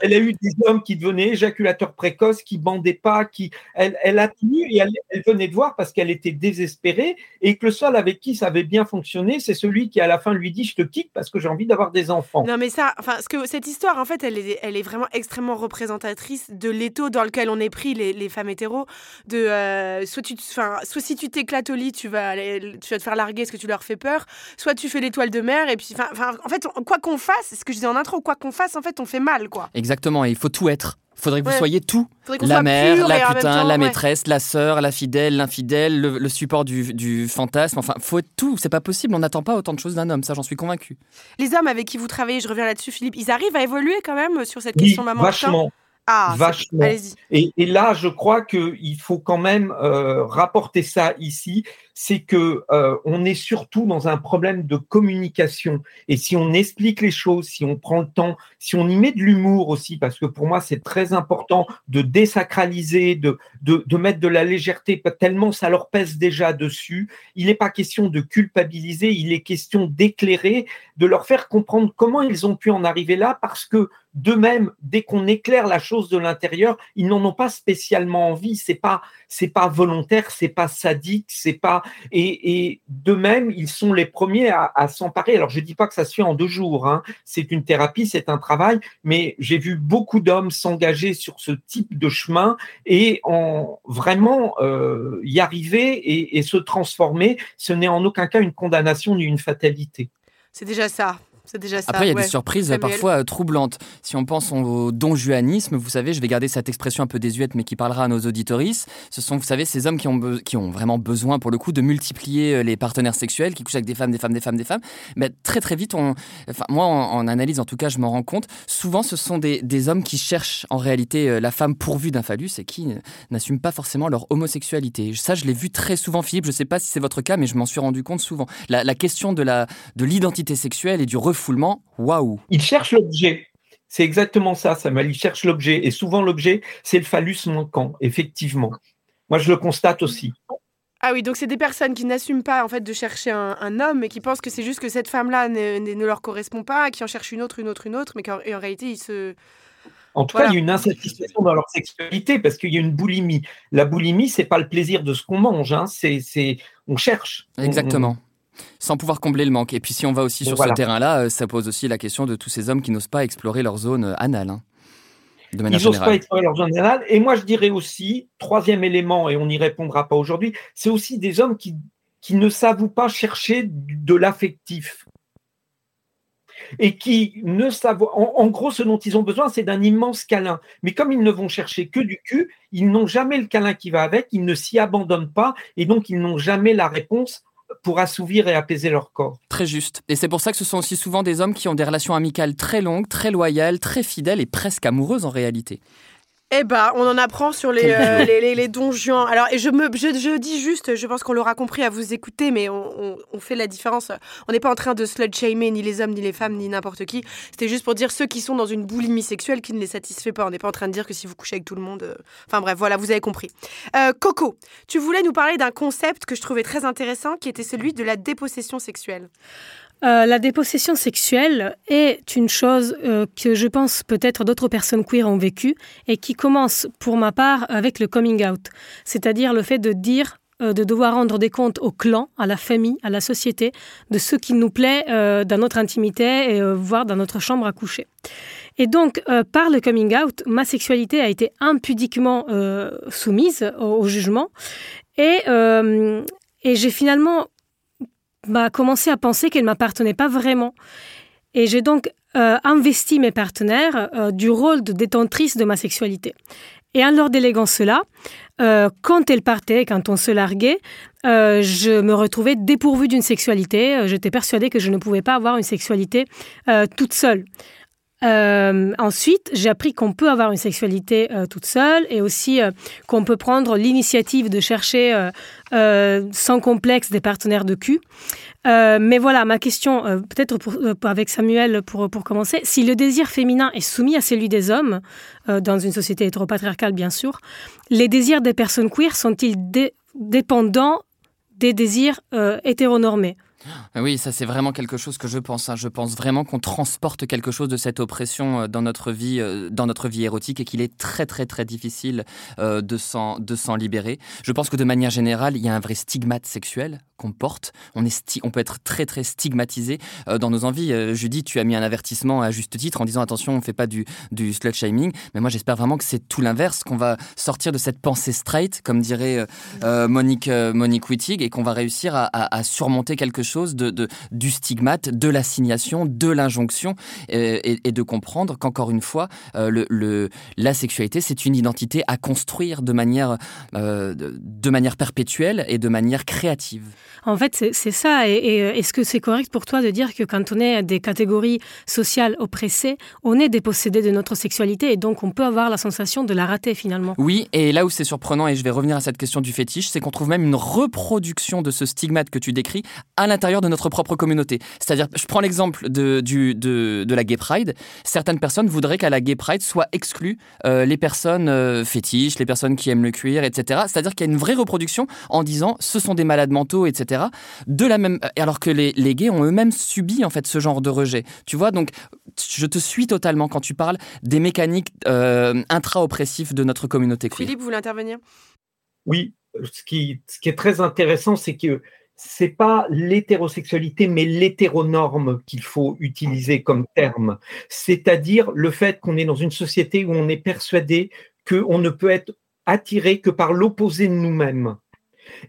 Elle a eu des hommes qui devenaient éjaculateurs précoces, qui bandaient pas, qui elle, elle a tenu et elle, venait de voir parce qu'elle était désespérée et que le seul avec qui ça avait bien fonctionné, c'est celui qui à la fin lui dit je te quitte parce que j'ai envie d'avoir des enfants. Non mais ça, enfin, ce que cette histoire en fait, elle est, elle est vraiment extrêmement représentatrice de l'étau dans lequel on est pris les, les femmes hétéros. De euh, soit tu, enfin, soit si tu t'éclates au lit, tu vas, aller, tu vas te faire larguer ce que tu leur fais peur, soit tu fais l'étoile de mer, et puis, enfin, en fait, quoi qu'on fasse, ce que je disais en intro, quoi qu'on fasse, en fait, on fait mal, quoi. Exactement, et il faut tout être. Il faudrait que vous soyez tout. La mère, la putain, la maîtresse, la sœur, la fidèle, l'infidèle, le, support du, du, fantasme. Enfin, faut être tout. C'est pas possible. On n'attend pas autant de choses d'un homme. Ça, j'en suis convaincu. Les hommes avec qui vous travaillez, je reviens là-dessus, Philippe, ils arrivent à évoluer quand même sur cette question maman. Vachement. Ah, vachement. Et, et, là, je crois qu'il faut quand même euh, rapporter ça ici c'est que euh, on est surtout dans un problème de communication. Et si on explique les choses, si on prend le temps, si on y met de l'humour aussi, parce que pour moi c'est très important de désacraliser, de, de, de mettre de la légèreté, tellement ça leur pèse déjà dessus. Il n'est pas question de culpabiliser, il est question d'éclairer, de leur faire comprendre comment ils ont pu en arriver là, parce que d'eux-mêmes, dès qu'on éclaire la chose de l'intérieur, ils n'en ont pas spécialement envie. C'est pas, c'est pas volontaire, c'est pas sadique, c'est pas et, de même, ils sont les premiers à, s'emparer. Alors, je ne dis pas que ça se fait en deux jours. Hein. C'est une thérapie, c'est un travail, mais j'ai vu beaucoup d'hommes s'engager sur ce type de chemin et en vraiment euh, y arriver et, et se transformer. Ce n'est en aucun cas une condamnation ni une fatalité. C'est déjà ça. Déjà ça. Après, il y a des surprises parfois euh, troublantes. Si on pense au donjuanisme, vous savez, je vais garder cette expression un peu désuète, mais qui parlera à nos auditoristes. Ce sont, vous savez, ces hommes qui ont, qui ont vraiment besoin, pour le coup, de multiplier euh, les partenaires sexuels, qui couchent avec des femmes, des femmes, des femmes, des femmes. Mais très, très vite, on, enfin, moi, en, analyse, en tout cas, je m'en rends compte. Souvent, ce sont des, des, hommes qui cherchent en réalité euh, la femme pourvue d'un phallus et qui n'assument pas forcément leur homosexualité. Ça, je l'ai vu très souvent, Philippe. Je ne sais pas si c'est votre cas, mais je m'en suis rendu compte souvent. La, la question de l'identité de sexuelle et du refoulement, waouh Il cherche l'objet. C'est exactement ça, Samuel. Il cherche l'objet. Et souvent, l'objet, c'est le phallus manquant, effectivement. Moi, je le constate aussi. Ah oui, donc c'est des personnes qui n'assument pas en fait de chercher un, homme et qui pensent que c'est juste que cette femme-là ne, leur correspond pas, qui en cherchent une autre, une autre, une autre, mais qu'en réalité, ils se... En tout cas, il y a une insatisfaction dans leur sexualité parce qu'il y a une boulimie. La boulimie, c'est pas le plaisir de ce qu'on mange, hein. c'est on cherche. Exactement sans pouvoir combler le manque. Et puis si on va aussi sur ce terrain-là, euh, ça pose aussi la question de tous ces hommes qui n'osent pas explorer leur zone euh, anale. Hein, de manière Ils n'osent pas explorer leur zone anale. Et moi, je dirais aussi, troisième élément, et on n'y répondra pas aujourd'hui, c'est aussi des hommes qui, qui ne savent pas chercher de l'affectif et qui ne savent. En, gros, ce dont ils ont besoin, c'est d'un immense câlin. Mais comme ils ne vont chercher que du cul, ils n'ont jamais le câlin qui va avec, ils ne s'y abandonnent pas, et donc ils n'ont jamais la réponse pour assouvir et apaiser leur corps. Très juste. Et c'est pour ça que ce sont aussi souvent des hommes qui ont des relations amicales très longues, très loyales, très fidèles et presque amoureuses en réalité. Eh ben, on en apprend sur les, euh, les, les, donjons. Alors, et je, me, je, dis juste, je pense qu'on l'aura compris à vous écouter, mais on, fait la différence. On n'est pas en train de slut-shamer ni les hommes, ni les femmes, ni n'importe qui. C'était juste pour dire ceux qui sont dans une boulimie sexuelle qui ne les satisfait pas. On n'est pas en train de dire que si vous couchez avec tout le monde. Euh, enfin bref, voilà, vous avez compris. Euh, Coco, tu voulais nous parler d'un concept que je trouvais très intéressant qui était celui de la dépossession sexuelle. Euh, la dépossession sexuelle est une chose euh, que je pense peut-être d'autres personnes queer ont vécu et qui commence pour ma part avec le coming out, c'est-à-dire le fait de dire euh, de devoir rendre des comptes au clan, à la famille, à la société, de ce qui nous plaît dans notre intimité et voire dans notre chambre à coucher. Et donc, par le coming out, ma sexualité a été impudiquement soumise au, jugement et, et j'ai finalement bah, commencé à penser qu'elle ne m'appartenait pas vraiment. Et j'ai donc euh, investi mes partenaires euh, du rôle de détentrice de ma sexualité. Et en leur déléguant cela, euh, quand elles partaient, quand on se larguait, je me retrouvais dépourvue d'une sexualité. J'étais persuadée que je ne pouvais pas avoir une sexualité toute seule. Euh, ensuite, j'ai appris qu'on peut avoir une sexualité euh, toute seule et aussi euh, qu'on peut prendre l'initiative de chercher sans complexe des partenaires de cul. mais voilà, ma question, peut-être avec Samuel pour, pour commencer, si le désir féminin est soumis à celui des hommes, dans une société hétéropatriarcale bien sûr, les désirs des personnes queer sont-ils dépendants des désirs hétéronormés? Oui, ça c'est vraiment quelque chose que je pense. Hein. Je pense vraiment qu'on transporte quelque chose de cette oppression euh, dans notre vie, euh, dans notre vie érotique, et qu'il est très très très difficile euh, de s'en libérer. Je pense que de manière générale, il y a un vrai stigmate sexuel qu'on porte. On est on peut être très très stigmatisé dans nos envies. Judith, tu as mis un avertissement à juste titre en disant attention, on ne fait pas du du slut shaming. Mais moi, j'espère vraiment que c'est tout l'inverse, qu'on va sortir de cette pensée straight, comme dirait Monique Monique Wittig, et qu'on va réussir à, surmonter quelque chose de, du stigmate, de l'assignation, de l'injonction, euh, et, de comprendre qu'encore une fois, euh, la sexualité, c'est une identité à construire de manière, euh, de manière perpétuelle et de manière créative. En fait, c'est ça. Et, est-ce que c'est correct pour toi de dire que quand on est des catégories sociales oppressées, on est dépossédé de notre sexualité et donc on peut avoir la sensation de la rater finalement? Oui, et là où c'est surprenant, et je vais revenir à cette question du fétiche, c'est qu'on trouve même une reproduction de ce stigmate que tu décris à l'intérieur de notre propre communauté. C'est-à-dire, je prends l'exemple de, de, de, la Gay Pride. Certaines personnes voudraient qu'à la Gay Pride soient exclues euh, les personnes euh, fétiches, les personnes qui aiment le cuir, etc. C'est-à-dire qu'il y a une vraie reproduction en disant ce sont des malades mentaux, etc. De la même, alors que les, les gays ont eux-mêmes subi en fait ce genre de rejet. Tu vois, donc je te suis totalement quand tu parles des mécaniques euh, intra-oppressifs de notre communauté queer. Philippe, vous voulez intervenir? Oui, ce qui, ce qui est très intéressant, c'est que c'est pas l'hétérosexualité, mais l'hétéronorme qu'il faut utiliser comme terme. C'est-à-dire le fait qu'on est dans une société où on est persuadé qu'on ne peut être attiré que par l'opposé de nous-mêmes.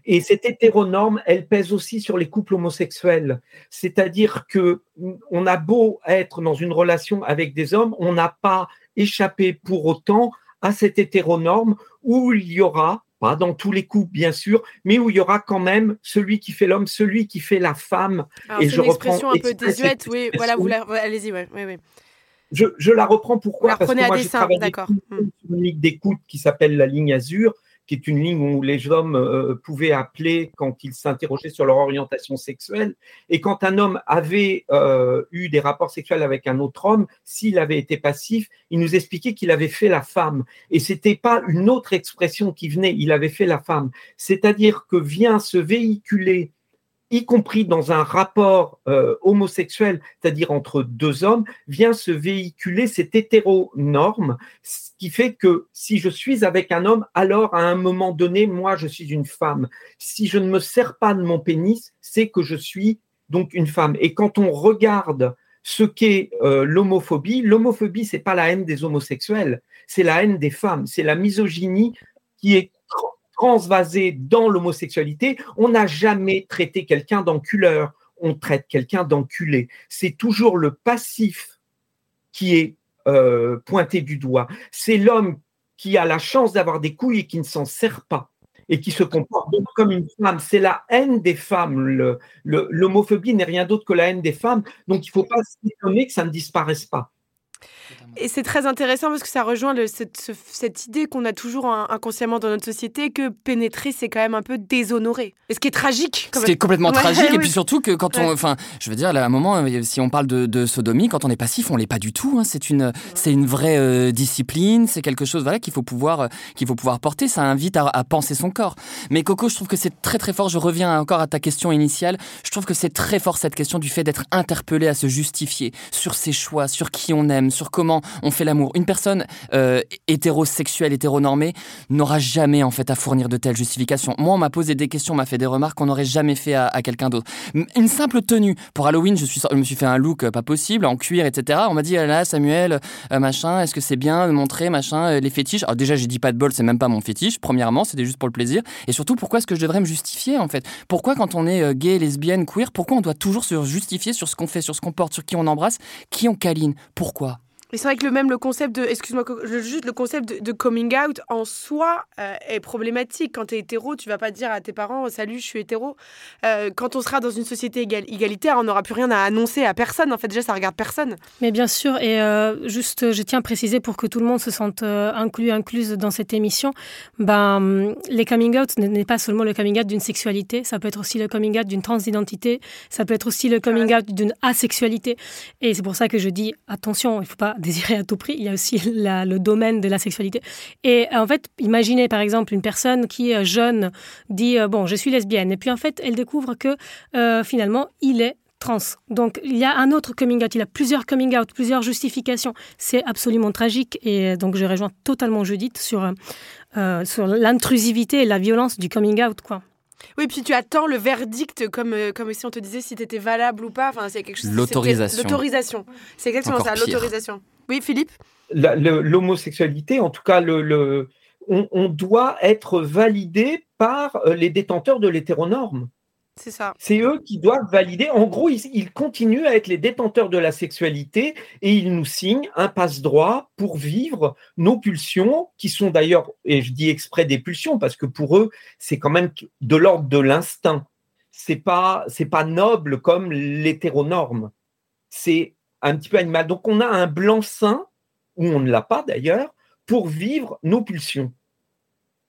Et cette hétéronorme, elle pèse aussi sur les couples homosexuels. C'est-à-dire que on a beau être dans une relation avec des hommes, on n'a pas échappé pour autant à cette hétéronorme où il y aura pas dans tous les coups, bien sûr, mais où il y aura quand même celui qui fait l'homme, celui qui fait la femme. et je une expression un peu désuète, oui, voilà, vous allez-y, oui, oui. Je, je, la reprends pourquoi? Parce que moi, j'ai travaillé sur une ligne d'écoute qui s'appelle la ligne Azur, qui est une ligne où les hommes euh, pouvaient appeler quand ils s'interrogeaient sur leur orientation sexuelle. Et quand un homme avait euh, eu des rapports sexuels avec un autre homme, s'il avait été passif, il nous expliquait qu'il avait fait la femme. Et c'était pas une autre expression qui venait, il avait fait la femme. C'est-à-dire que vient se véhiculer y compris dans un rapport euh, homosexuel, c'est-à-dire entre deux hommes, vient se véhiculer cette hétéronorme, ce qui fait que si je suis avec un homme, alors à un moment donné, moi, je suis une femme. Si je ne me sers pas de mon pénis, c'est que je suis donc une femme. Et quand on regarde ce qu'est euh, l'homophobie, l'homophobie, c'est pas la haine des homosexuels, c'est la haine des femmes, c'est la misogynie qui est transvasé dans l'homosexualité, on n'a jamais traité quelqu'un d'enculeur, on traite quelqu'un d'enculé. C'est toujours le passif qui est euh, pointé du doigt. C'est l'homme qui a la chance d'avoir des couilles et qui ne s'en sert pas et qui se comporte comme une femme. C'est la haine des femmes. L'homophobie n'est rien d'autre que la haine des femmes. Donc il ne faut pas s'étonner que ça ne disparaisse pas. Et c'est très intéressant parce que ça rejoint cette, idée qu'on a toujours inconsciemment dans notre société que pénétrer, c'est quand même un peu déshonoré. Et ce qui est tragique. Ce qui est complètement tragique. Et puis surtout que quand on. Enfin, je veux dire, à un moment, euh, si on parle de, sodomie, quand on est passif, on l'est pas du tout. Hein. C'est une, c'est une vraie euh, discipline. C'est quelque chose voilà, qu'il faut, pouvoir, euh, qu'il faut pouvoir porter. Ça invite à, à, penser son corps. Mais Coco, je trouve que c'est très très fort. Je reviens encore à ta question initiale. Je trouve que c'est très fort cette question du fait d'être interpellé à se justifier sur ses choix, sur qui on aime, sur comment on fait l'amour. Une personne euh, hétérosexuelle, hétéronormée, n'aura jamais en fait à fournir de telles justifications. Moi, on m'a posé des questions, on m'a fait des remarques qu'on n'aurait jamais fait à, quelqu'un d'autre. Une simple tenue. Pour Halloween, je, suis, me suis fait un look euh, pas possible, en cuir, etc. On m'a dit, là, Samuel, euh, machin, est-ce que c'est bien de montrer, machin, les fétiches? Alors déjà, j'ai dit pas de bol, c'est même pas mon fétiche. Premièrement, c'était juste pour le plaisir. Et surtout, pourquoi est-ce que je devrais me justifier en fait? Pourquoi quand on est gay, lesbienne, queer, pourquoi on doit toujours se justifier sur ce qu'on fait, sur ce qu'on porte, sur qui on embrasse, qui on câline? Pourquoi? Et c'est vrai que le même le concept de, excuse-moi, juste le concept de, coming out en soi euh, est problématique. Quand tu es hétéro, tu vas pas dire à tes parents salut, je suis hétéro. Euh, quand on sera dans une société égalitaire, on n'aura plus rien à annoncer à personne. En fait, déjà, ça regarde personne. Mais bien sûr, et euh, juste, je tiens à préciser pour que tout le monde se sente inclus, incluse dans cette émission, ben, les coming out n'est pas seulement le coming out d'une sexualité, ça peut être aussi le coming out d'une transidentité, ça peut être aussi le coming out d'une asexualité. Et c'est pour ça que je dis attention, il faut pas désirer à tout prix, il y a aussi le domaine de la sexualité. Et en fait, imaginez par exemple une personne qui est jeune dit euh, bon, je suis lesbienne, et puis en fait, elle découvre que euh, finalement, il est trans. Donc il y a un autre coming out, il y a plusieurs coming out, plusieurs justifications. C'est absolument tragique et donc je rejoins totalement Judith sur, euh, sur l'intrusivité et la violence du coming out. quoi. Oui, puis tu attends le verdict comme, euh, comme si on te disait si tu étais valable ou pas. Enfin, c'est quelque chose. L'autorisation. L'autorisation. C'est exactement ça, l'autorisation. Oui, Philippe? L'homosexualité, en tout cas, le, on, doit être validé par euh, les détenteurs de l'hétéronorme. C'est ça. C'est eux qui doivent valider. En gros, ils, continuent à être les détenteurs de la sexualité et ils nous signent un passe-droit pour vivre nos pulsions, qui sont d'ailleurs, et je dis exprès des pulsions, parce que pour eux, c'est quand même de l'ordre de l'instinct. C'est pas, pas noble comme l'hétéronorme. C'est un petit peu animal. Donc on a un blanc-seing, ou on ne l'a pas d'ailleurs, pour vivre nos pulsions,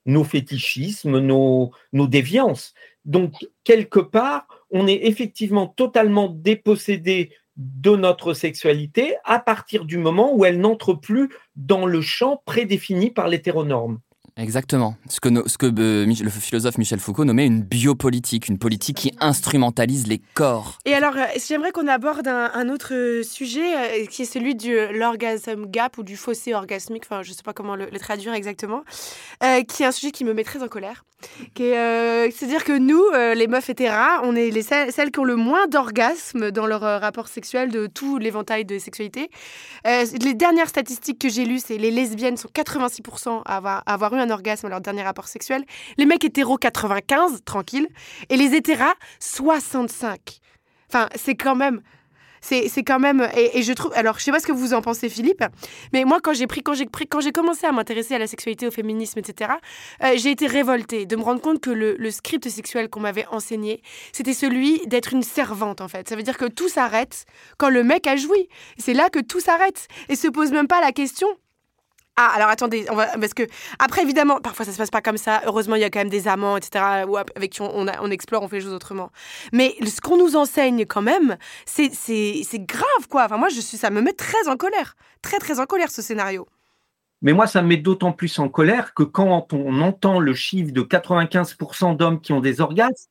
nos fétichismes, nos, nos déviances. Donc, quelque part, on est effectivement totalement dépossédé de notre sexualité à partir du moment où elle n'entre plus dans le champ prédéfini par l'hétéronorme. Exactement. Ce que, euh, le philosophe Michel Foucault nommait une biopolitique, une politique qui instrumentalise les corps. Et alors, euh, j'aimerais qu'on aborde un, autre sujet euh, qui est celui de l'orgasme gap ou du fossé orgasmique, enfin, je ne sais pas comment le, traduire exactement, qui est un sujet qui me met très en colère. C'est-à-dire que nous, les meufs hétéras, on est les celles qui ont le moins d'orgasmes dans leur rapport sexuel de tout l'éventail de sexualité. les dernières statistiques que j'ai lues, c'est les lesbiennes sont 86% à avoir, à avoir eu un orgasme leur dernier rapport sexuel. Les mecs hétéros, 95, tranquille. Et les hétéras, 65. Enfin, c'est quand même c'est quand même et, je trouve alors je sais pas ce que vous en pensez Philippe mais moi quand j'ai pris quand j'ai pris quand j'ai commencé à m'intéresser à la sexualité au féminisme etc euh, j'ai été révoltée de me rendre compte que le, le script sexuel qu'on m'avait enseigné c'était celui d'être une servante en fait ça veut dire que tout s'arrête quand le mec a joui c'est là que tout s'arrête et se pose même pas la question ah, alors attendez, parce que après évidemment, parfois ça se passe pas comme ça. Heureusement, il y a quand même des amants, etc. Ou avec qui on, on, explore, on fait les choses autrement. Mais ce qu'on nous enseigne quand même, c'est grave quoi. Enfin moi, je suis, ça me met très en colère, très très en colère ce scénario. Mais moi, ça me met d'autant plus en colère que quand on entend le chiffre de 95% d'hommes qui ont des orgasmes,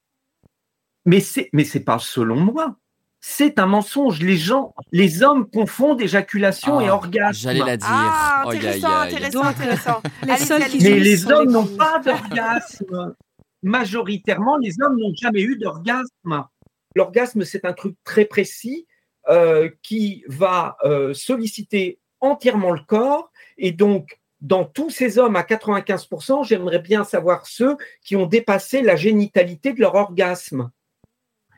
mais c'est pas selon moi c'est un mensonge. Les gens, les hommes confondent éjaculation et ah, orgasme. J'allais la dire. Ah, intéressant, intéressant, intéressant. Mais les hommes n'ont pas d'orgasme. Majoritairement, les hommes n'ont jamais eu d'orgasme. L'orgasme, c'est un truc très précis euh, qui va euh, solliciter entièrement le corps. Et donc, dans tous ces hommes, à 95%, j'aimerais bien savoir ceux qui ont dépassé la génitalité de leur orgasme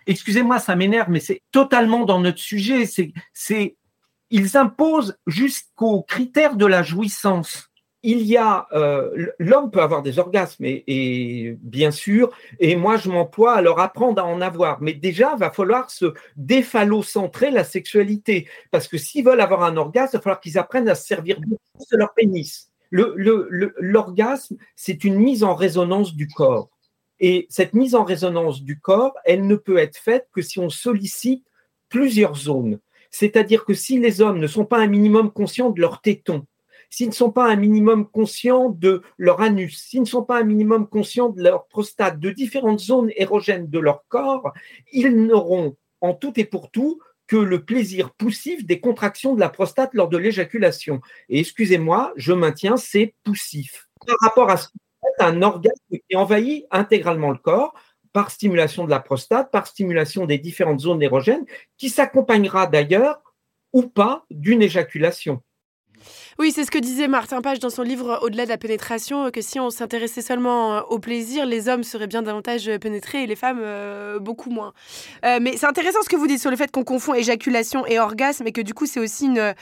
excusez-moi, ça m'énerve, mais c'est totalement dans notre sujet. C'est, ils imposent jusqu'aux critères de la jouissance. il y a euh, l'homme peut avoir des orgasmes et, bien sûr et moi je m'emploie à leur apprendre à en avoir mais déjà va falloir se déphallocentrer la sexualité parce que s'ils veulent avoir un orgasme il va falloir qu'ils apprennent à se servir de leur pénis l'orgasme c'est une mise en résonance du corps et cette mise en résonance du corps elle ne peut être faite que si on sollicite plusieurs zones c'est-à-dire que si les hommes ne sont pas un minimum conscients de leur téton s'ils ne sont pas un minimum conscients de leur anus, s'ils ne sont pas un minimum conscients de leur prostate, de différentes zones érogènes de leur corps, ils n'auront en tout et pour tout que le plaisir poussif des contractions de la prostate lors de l'éjaculation. Et excusez-moi, je maintiens, c'est poussif. Par rapport à ce un orgasme qui envahit intégralement le corps par stimulation de la prostate, par stimulation des différentes zones érogènes, qui s'accompagnera d'ailleurs ou pas d'une éjaculation. Oui, c'est ce que disait Martin Page dans son livre Au-delà de la pénétration, que si on s'intéressait seulement euh, au plaisir, les hommes seraient bien davantage euh, pénétrés et les femmes euh, beaucoup moins. mais c'est intéressant ce que vous dites sur le fait qu'on confond éjaculation et orgasme et que du coup c'est aussi une,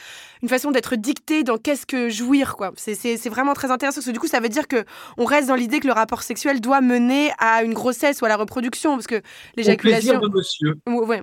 une façon d'être dicté dans qu'est-ce que jouir. quoi. C'est vraiment très intéressant parce que du coup ça veut dire que on reste dans l'idée que le rapport sexuel doit mener à une grossesse ou à la reproduction parce que l'éjaculation... de monsieur. Ouais.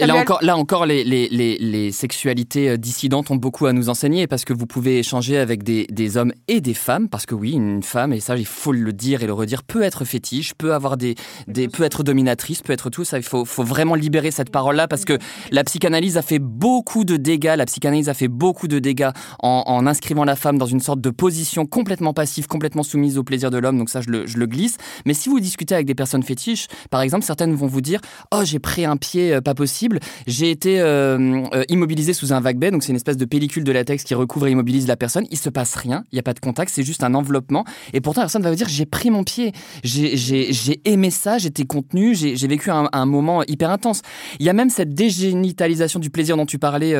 Là encore, là encore, les, les, les, sexualités euh, dissidentes ont beaucoup à nous enseigner parce que vous pouvez échanger avec des, des, hommes et des femmes parce que oui, une femme et ça il faut le dire et le redire peut être fétiche, peut avoir des, des peut être dominatrice, peut être tout ça. Il faut, faut vraiment libérer cette parole-là parce que la psychanalyse a fait beaucoup de dégâts. La psychanalyse a fait beaucoup de dégâts en, en inscrivant la femme dans une sorte de position complètement passive, complètement soumise au plaisir de l'homme. Donc ça, je le, je le glisse. Mais si vous discutez avec des personnes fétiches, par exemple, certaines vont vous dire, oh j'ai pris un pied euh, possible. J'ai été euh, euh, immobilisé sous un vague donc c'est une espèce de pellicule de latex qui recouvre et immobilise la personne. Il se passe rien, il n'y a pas de contact, c'est juste un enveloppement. Et pourtant, la personne va vous dire j'ai pris mon pied, j'ai aimé ça, j'étais contenu, j'ai vécu un, moment hyper intense. Il y a même cette dégénitalisation du plaisir dont tu parlais,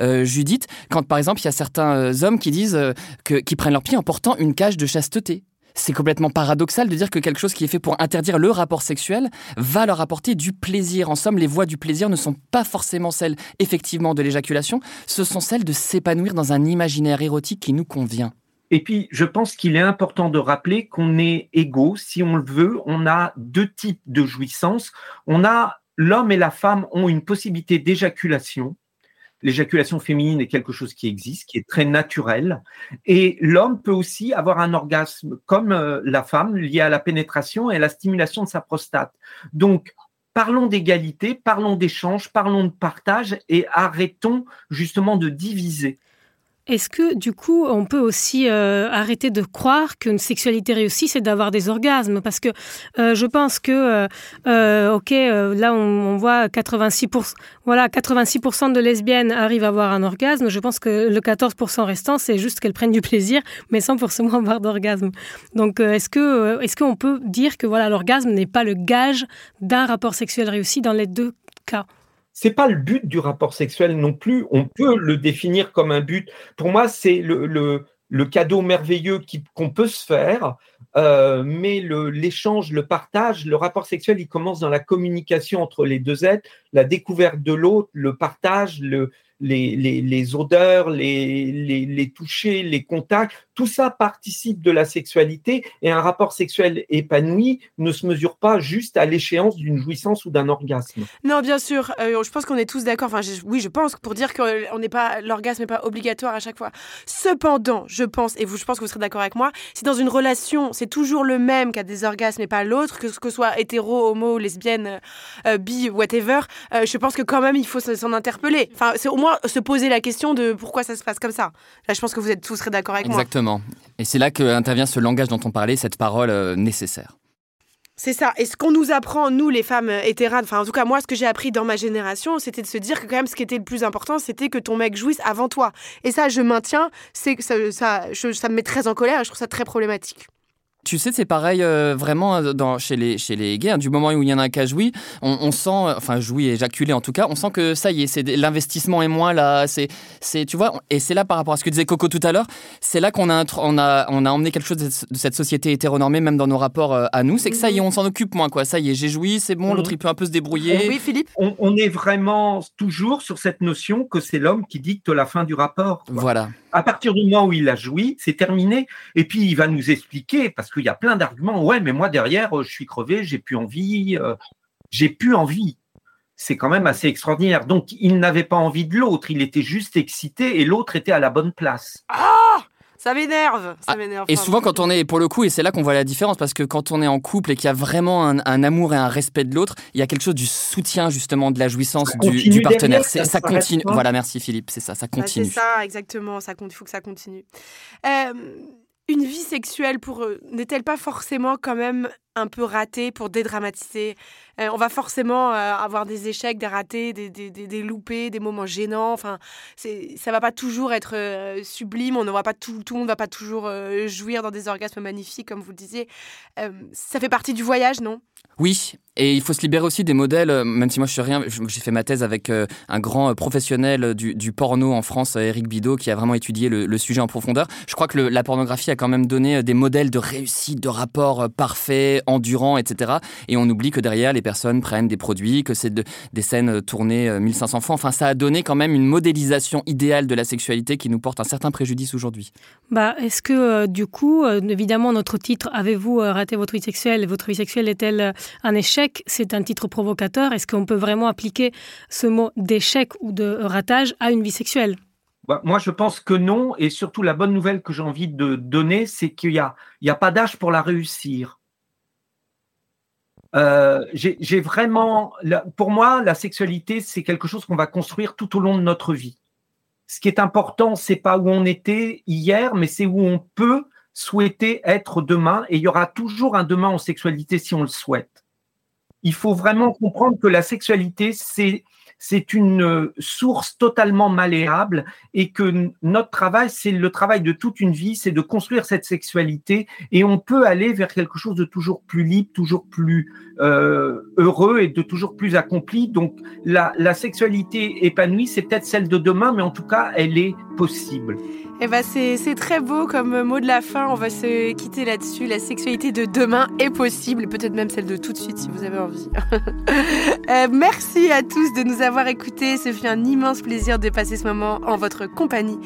euh, Judith, quand par exemple il y a certains hommes qui disent que, qui prennent leur pied en portant une cage de chasteté c'est complètement paradoxal de dire que quelque chose qui est fait pour interdire le rapport sexuel va leur apporter du plaisir. En somme, les voies du plaisir ne sont pas forcément celles effectivement de l'éjaculation, ce sont celles de s'épanouir dans un imaginaire érotique qui nous convient. Et puis, je pense qu'il est important de rappeler qu'on est égaux. Si on le veut, on a deux types de jouissance. On a l'homme et la femme ont une possibilité d'éjaculation l'éjaculation féminine est quelque chose qui existe, qui est très naturel. Et l'homme peut aussi avoir un orgasme comme euh, la femme lié à la pénétration et à la stimulation de sa prostate. Donc, parlons d'égalité, parlons d'échange, parlons de partage et arrêtons justement de diviser. Est-ce que du coup, on peut aussi euh, arrêter de croire qu'une sexualité réussie, c'est d'avoir des orgasmes? Parce que euh, je pense que, euh, ok, là on, voit 86%, voilà, 86% de lesbiennes arrivent à avoir un orgasme. Je pense que le 14% restant, c'est juste qu'elles prennent du plaisir, mais sans forcément avoir d'orgasme. Donc, est-ce que, est-ce qu'on peut dire que voilà, l'orgasme n'est pas le gage d'un rapport sexuel réussi dans les deux cas? C'est pas le but du rapport sexuel non plus. On peut le définir comme un but. Pour moi, c'est le, le, cadeau merveilleux qu'on peut se faire, euh, mais l'échange, le, partage, le rapport sexuel, il commence dans la communication entre les deux êtres, la découverte de l'autre, le partage, le, les, les, odeurs, les, les, touchés, les contacts, tout ça participe de la sexualité et un rapport sexuel épanoui ne se mesure pas juste à l'échéance d'une jouissance ou d'un orgasme. Non, bien sûr, euh, je pense qu'on est tous d'accord. Enfin, oui, je pense pour dire que on n'est pas l'orgasme n'est pas obligatoire à chaque fois. Cependant, je pense et vous, je pense que vous serez d'accord avec moi, si dans une relation c'est toujours le même qui a des orgasmes et pas l'autre, que ce soit hétéro, homo, lesbienne, euh, bi, whatever, euh, je pense que quand même il faut s'en interpeller. Enfin, c'est au se poser la question de pourquoi ça se passe comme ça. Là, je pense que vous êtes tous d'accord avec moi. Exactement. Et c'est là qu'intervient ce langage dont on parlait, cette parole euh, nécessaire. C'est ça. Et ce qu'on nous apprend, nous, les femmes euh, hétéranes, enfin, en tout cas, moi, ce que j'ai appris dans ma génération, c'était de se dire que, quand même, ce qui était le plus important, c'était que ton mec jouisse avant toi. Et ça, je maintiens, c'est ça, ça, ça me met très en colère et je trouve ça très problématique. Tu sais, c'est pareil euh, vraiment euh, dans, chez, les, chez les gays. Hein, du moment où il y en a un qui a joui, on, on sent, euh, enfin joui, éjaculé en tout cas, on sent que ça y est, c'est l'investissement est moins là. C'est, c'est, tu vois, et c'est là par rapport à ce que disait Coco tout à l'heure, c'est là qu'on a, on a, on a emmené quelque chose de cette société hétéronormée, même dans nos rapports à nous. C'est que ça y est, on s'en occupe moins, quoi. Ça y est, j'ai joui, c'est bon, l'autre il peut un peu se débrouiller. Oui, Philippe. On, on, est vraiment toujours sur cette notion que c'est l'homme qui dicte la fin du rapport. Quoi. Voilà. À partir du moment où il a joui, c'est terminé. Et puis il va nous expliquer, parce qu'il y a plein d'arguments. Ouais, mais moi derrière, je suis crevé, j'ai plus envie, euh, j'ai plus envie. C'est quand même assez extraordinaire. Donc il n'avait pas envie de l'autre, il était juste excité et l'autre était à la bonne place. Ah ça m'énerve, ça Ah, m'énerve. et souvent, quand on est, pour le coup, et c'est là qu'on voit la différence, parce que quand on est en couple et qu'il y a vraiment un, un amour et un respect de l'autre, il y a quelque chose du soutien, justement, de la jouissance du, partenaire. derrière, ça continue. Voilà, merci Philippe, c'est ça, ça Bah, continue. c'est ça, exactement. Ça compte, il faut que ça continue. Euh, une vie sexuelle pour eux n'est-elle pas forcément quand même un peu ratée pour dédramatiser Euh, On va forcément euh, avoir des échecs, des ratés, des, des, des, des loupés, des moments gênants. Enfin, ça va pas toujours être euh, sublime. On ne va pas tout, tout le monde va pas toujours jouir dans des orgasmes magnifiques, comme vous le disiez. Ça fait partie du voyage, non? Oui, et il faut se libérer aussi des modèles, même si moi je suis rien, j'ai fait ma thèse avec un grand professionnel du, du porno en France, Eric Bidot, qui a vraiment étudié le, sujet en profondeur. Je crois que la pornographie a quand même donné des modèles de réussite, de rapport euh, parfait, endurant, etc. Et on oublie que derrière, les personnes prennent des produits, que c'est de- des scènes euh, tournées euh, 1500 fois. Enfin, ça a donné quand même une modélisation idéale de la sexualité qui nous porte un certain préjudice aujourd'hui. Bah, est-ce que euh, du coup, euh, évidemment, notre titre Avez-vous euh, raté votre vie sexuelle? Votre vie sexuelle est-elle euh, un échec? C'est un titre provocateur. Est-ce qu'on peut vraiment appliquer ce mot d'échec ou de ratage à une vie sexuelle? Bah, Moi, je pense que non. Et surtout, la bonne nouvelle que j'ai envie de donner, c'est qu'il n'y a, a pas d'âge pour la réussir. Euh, j'ai vraiment, pour moi, la sexualité, c'est quelque chose qu'on va construire tout au long de notre vie. Ce qui est important, c'est pas où on était hier, mais c'est où on peut souhaiter être demain. Et il y aura toujours un demain en sexualité si on le souhaite. Il faut vraiment comprendre que la sexualité, c'est c'est une euh, source totalement malléable et que notre travail, c'est le travail de toute une vie, c'est de construire cette sexualité et on peut aller vers quelque chose de toujours plus libre, toujours plus euh, heureux et de toujours plus accompli. Donc la, la sexualité épanouie, c'est peut-être celle de demain, mais en tout cas, elle est possible. Eh ben c'est très beau comme mot de la fin. On va se quitter là-dessus. La sexualité de demain est possible, peut-être même celle de tout de suite si vous avez envie. Euh, merci à tous de nous avoir écoutés. Ce fut un immense plaisir de passer ce moment en votre compagnie.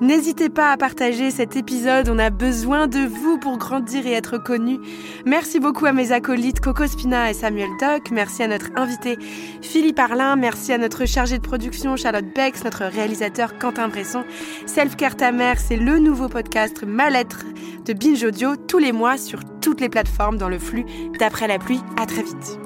N'hésitez pas à partager cet épisode. On a besoin de vous pour grandir et être connus. Merci beaucoup à mes acolytes Coco Spina et Samuel Doc. Merci à notre invité Philippe Arlin. Merci à notre chargé de production Charlotte Bex, notre réalisateur Quentin Bresson. Self Care ta c'est le nouveau podcast Ma lettre de Binge Audio tous les mois sur toutes les plateformes dans le flux d'après la pluie. À très vite.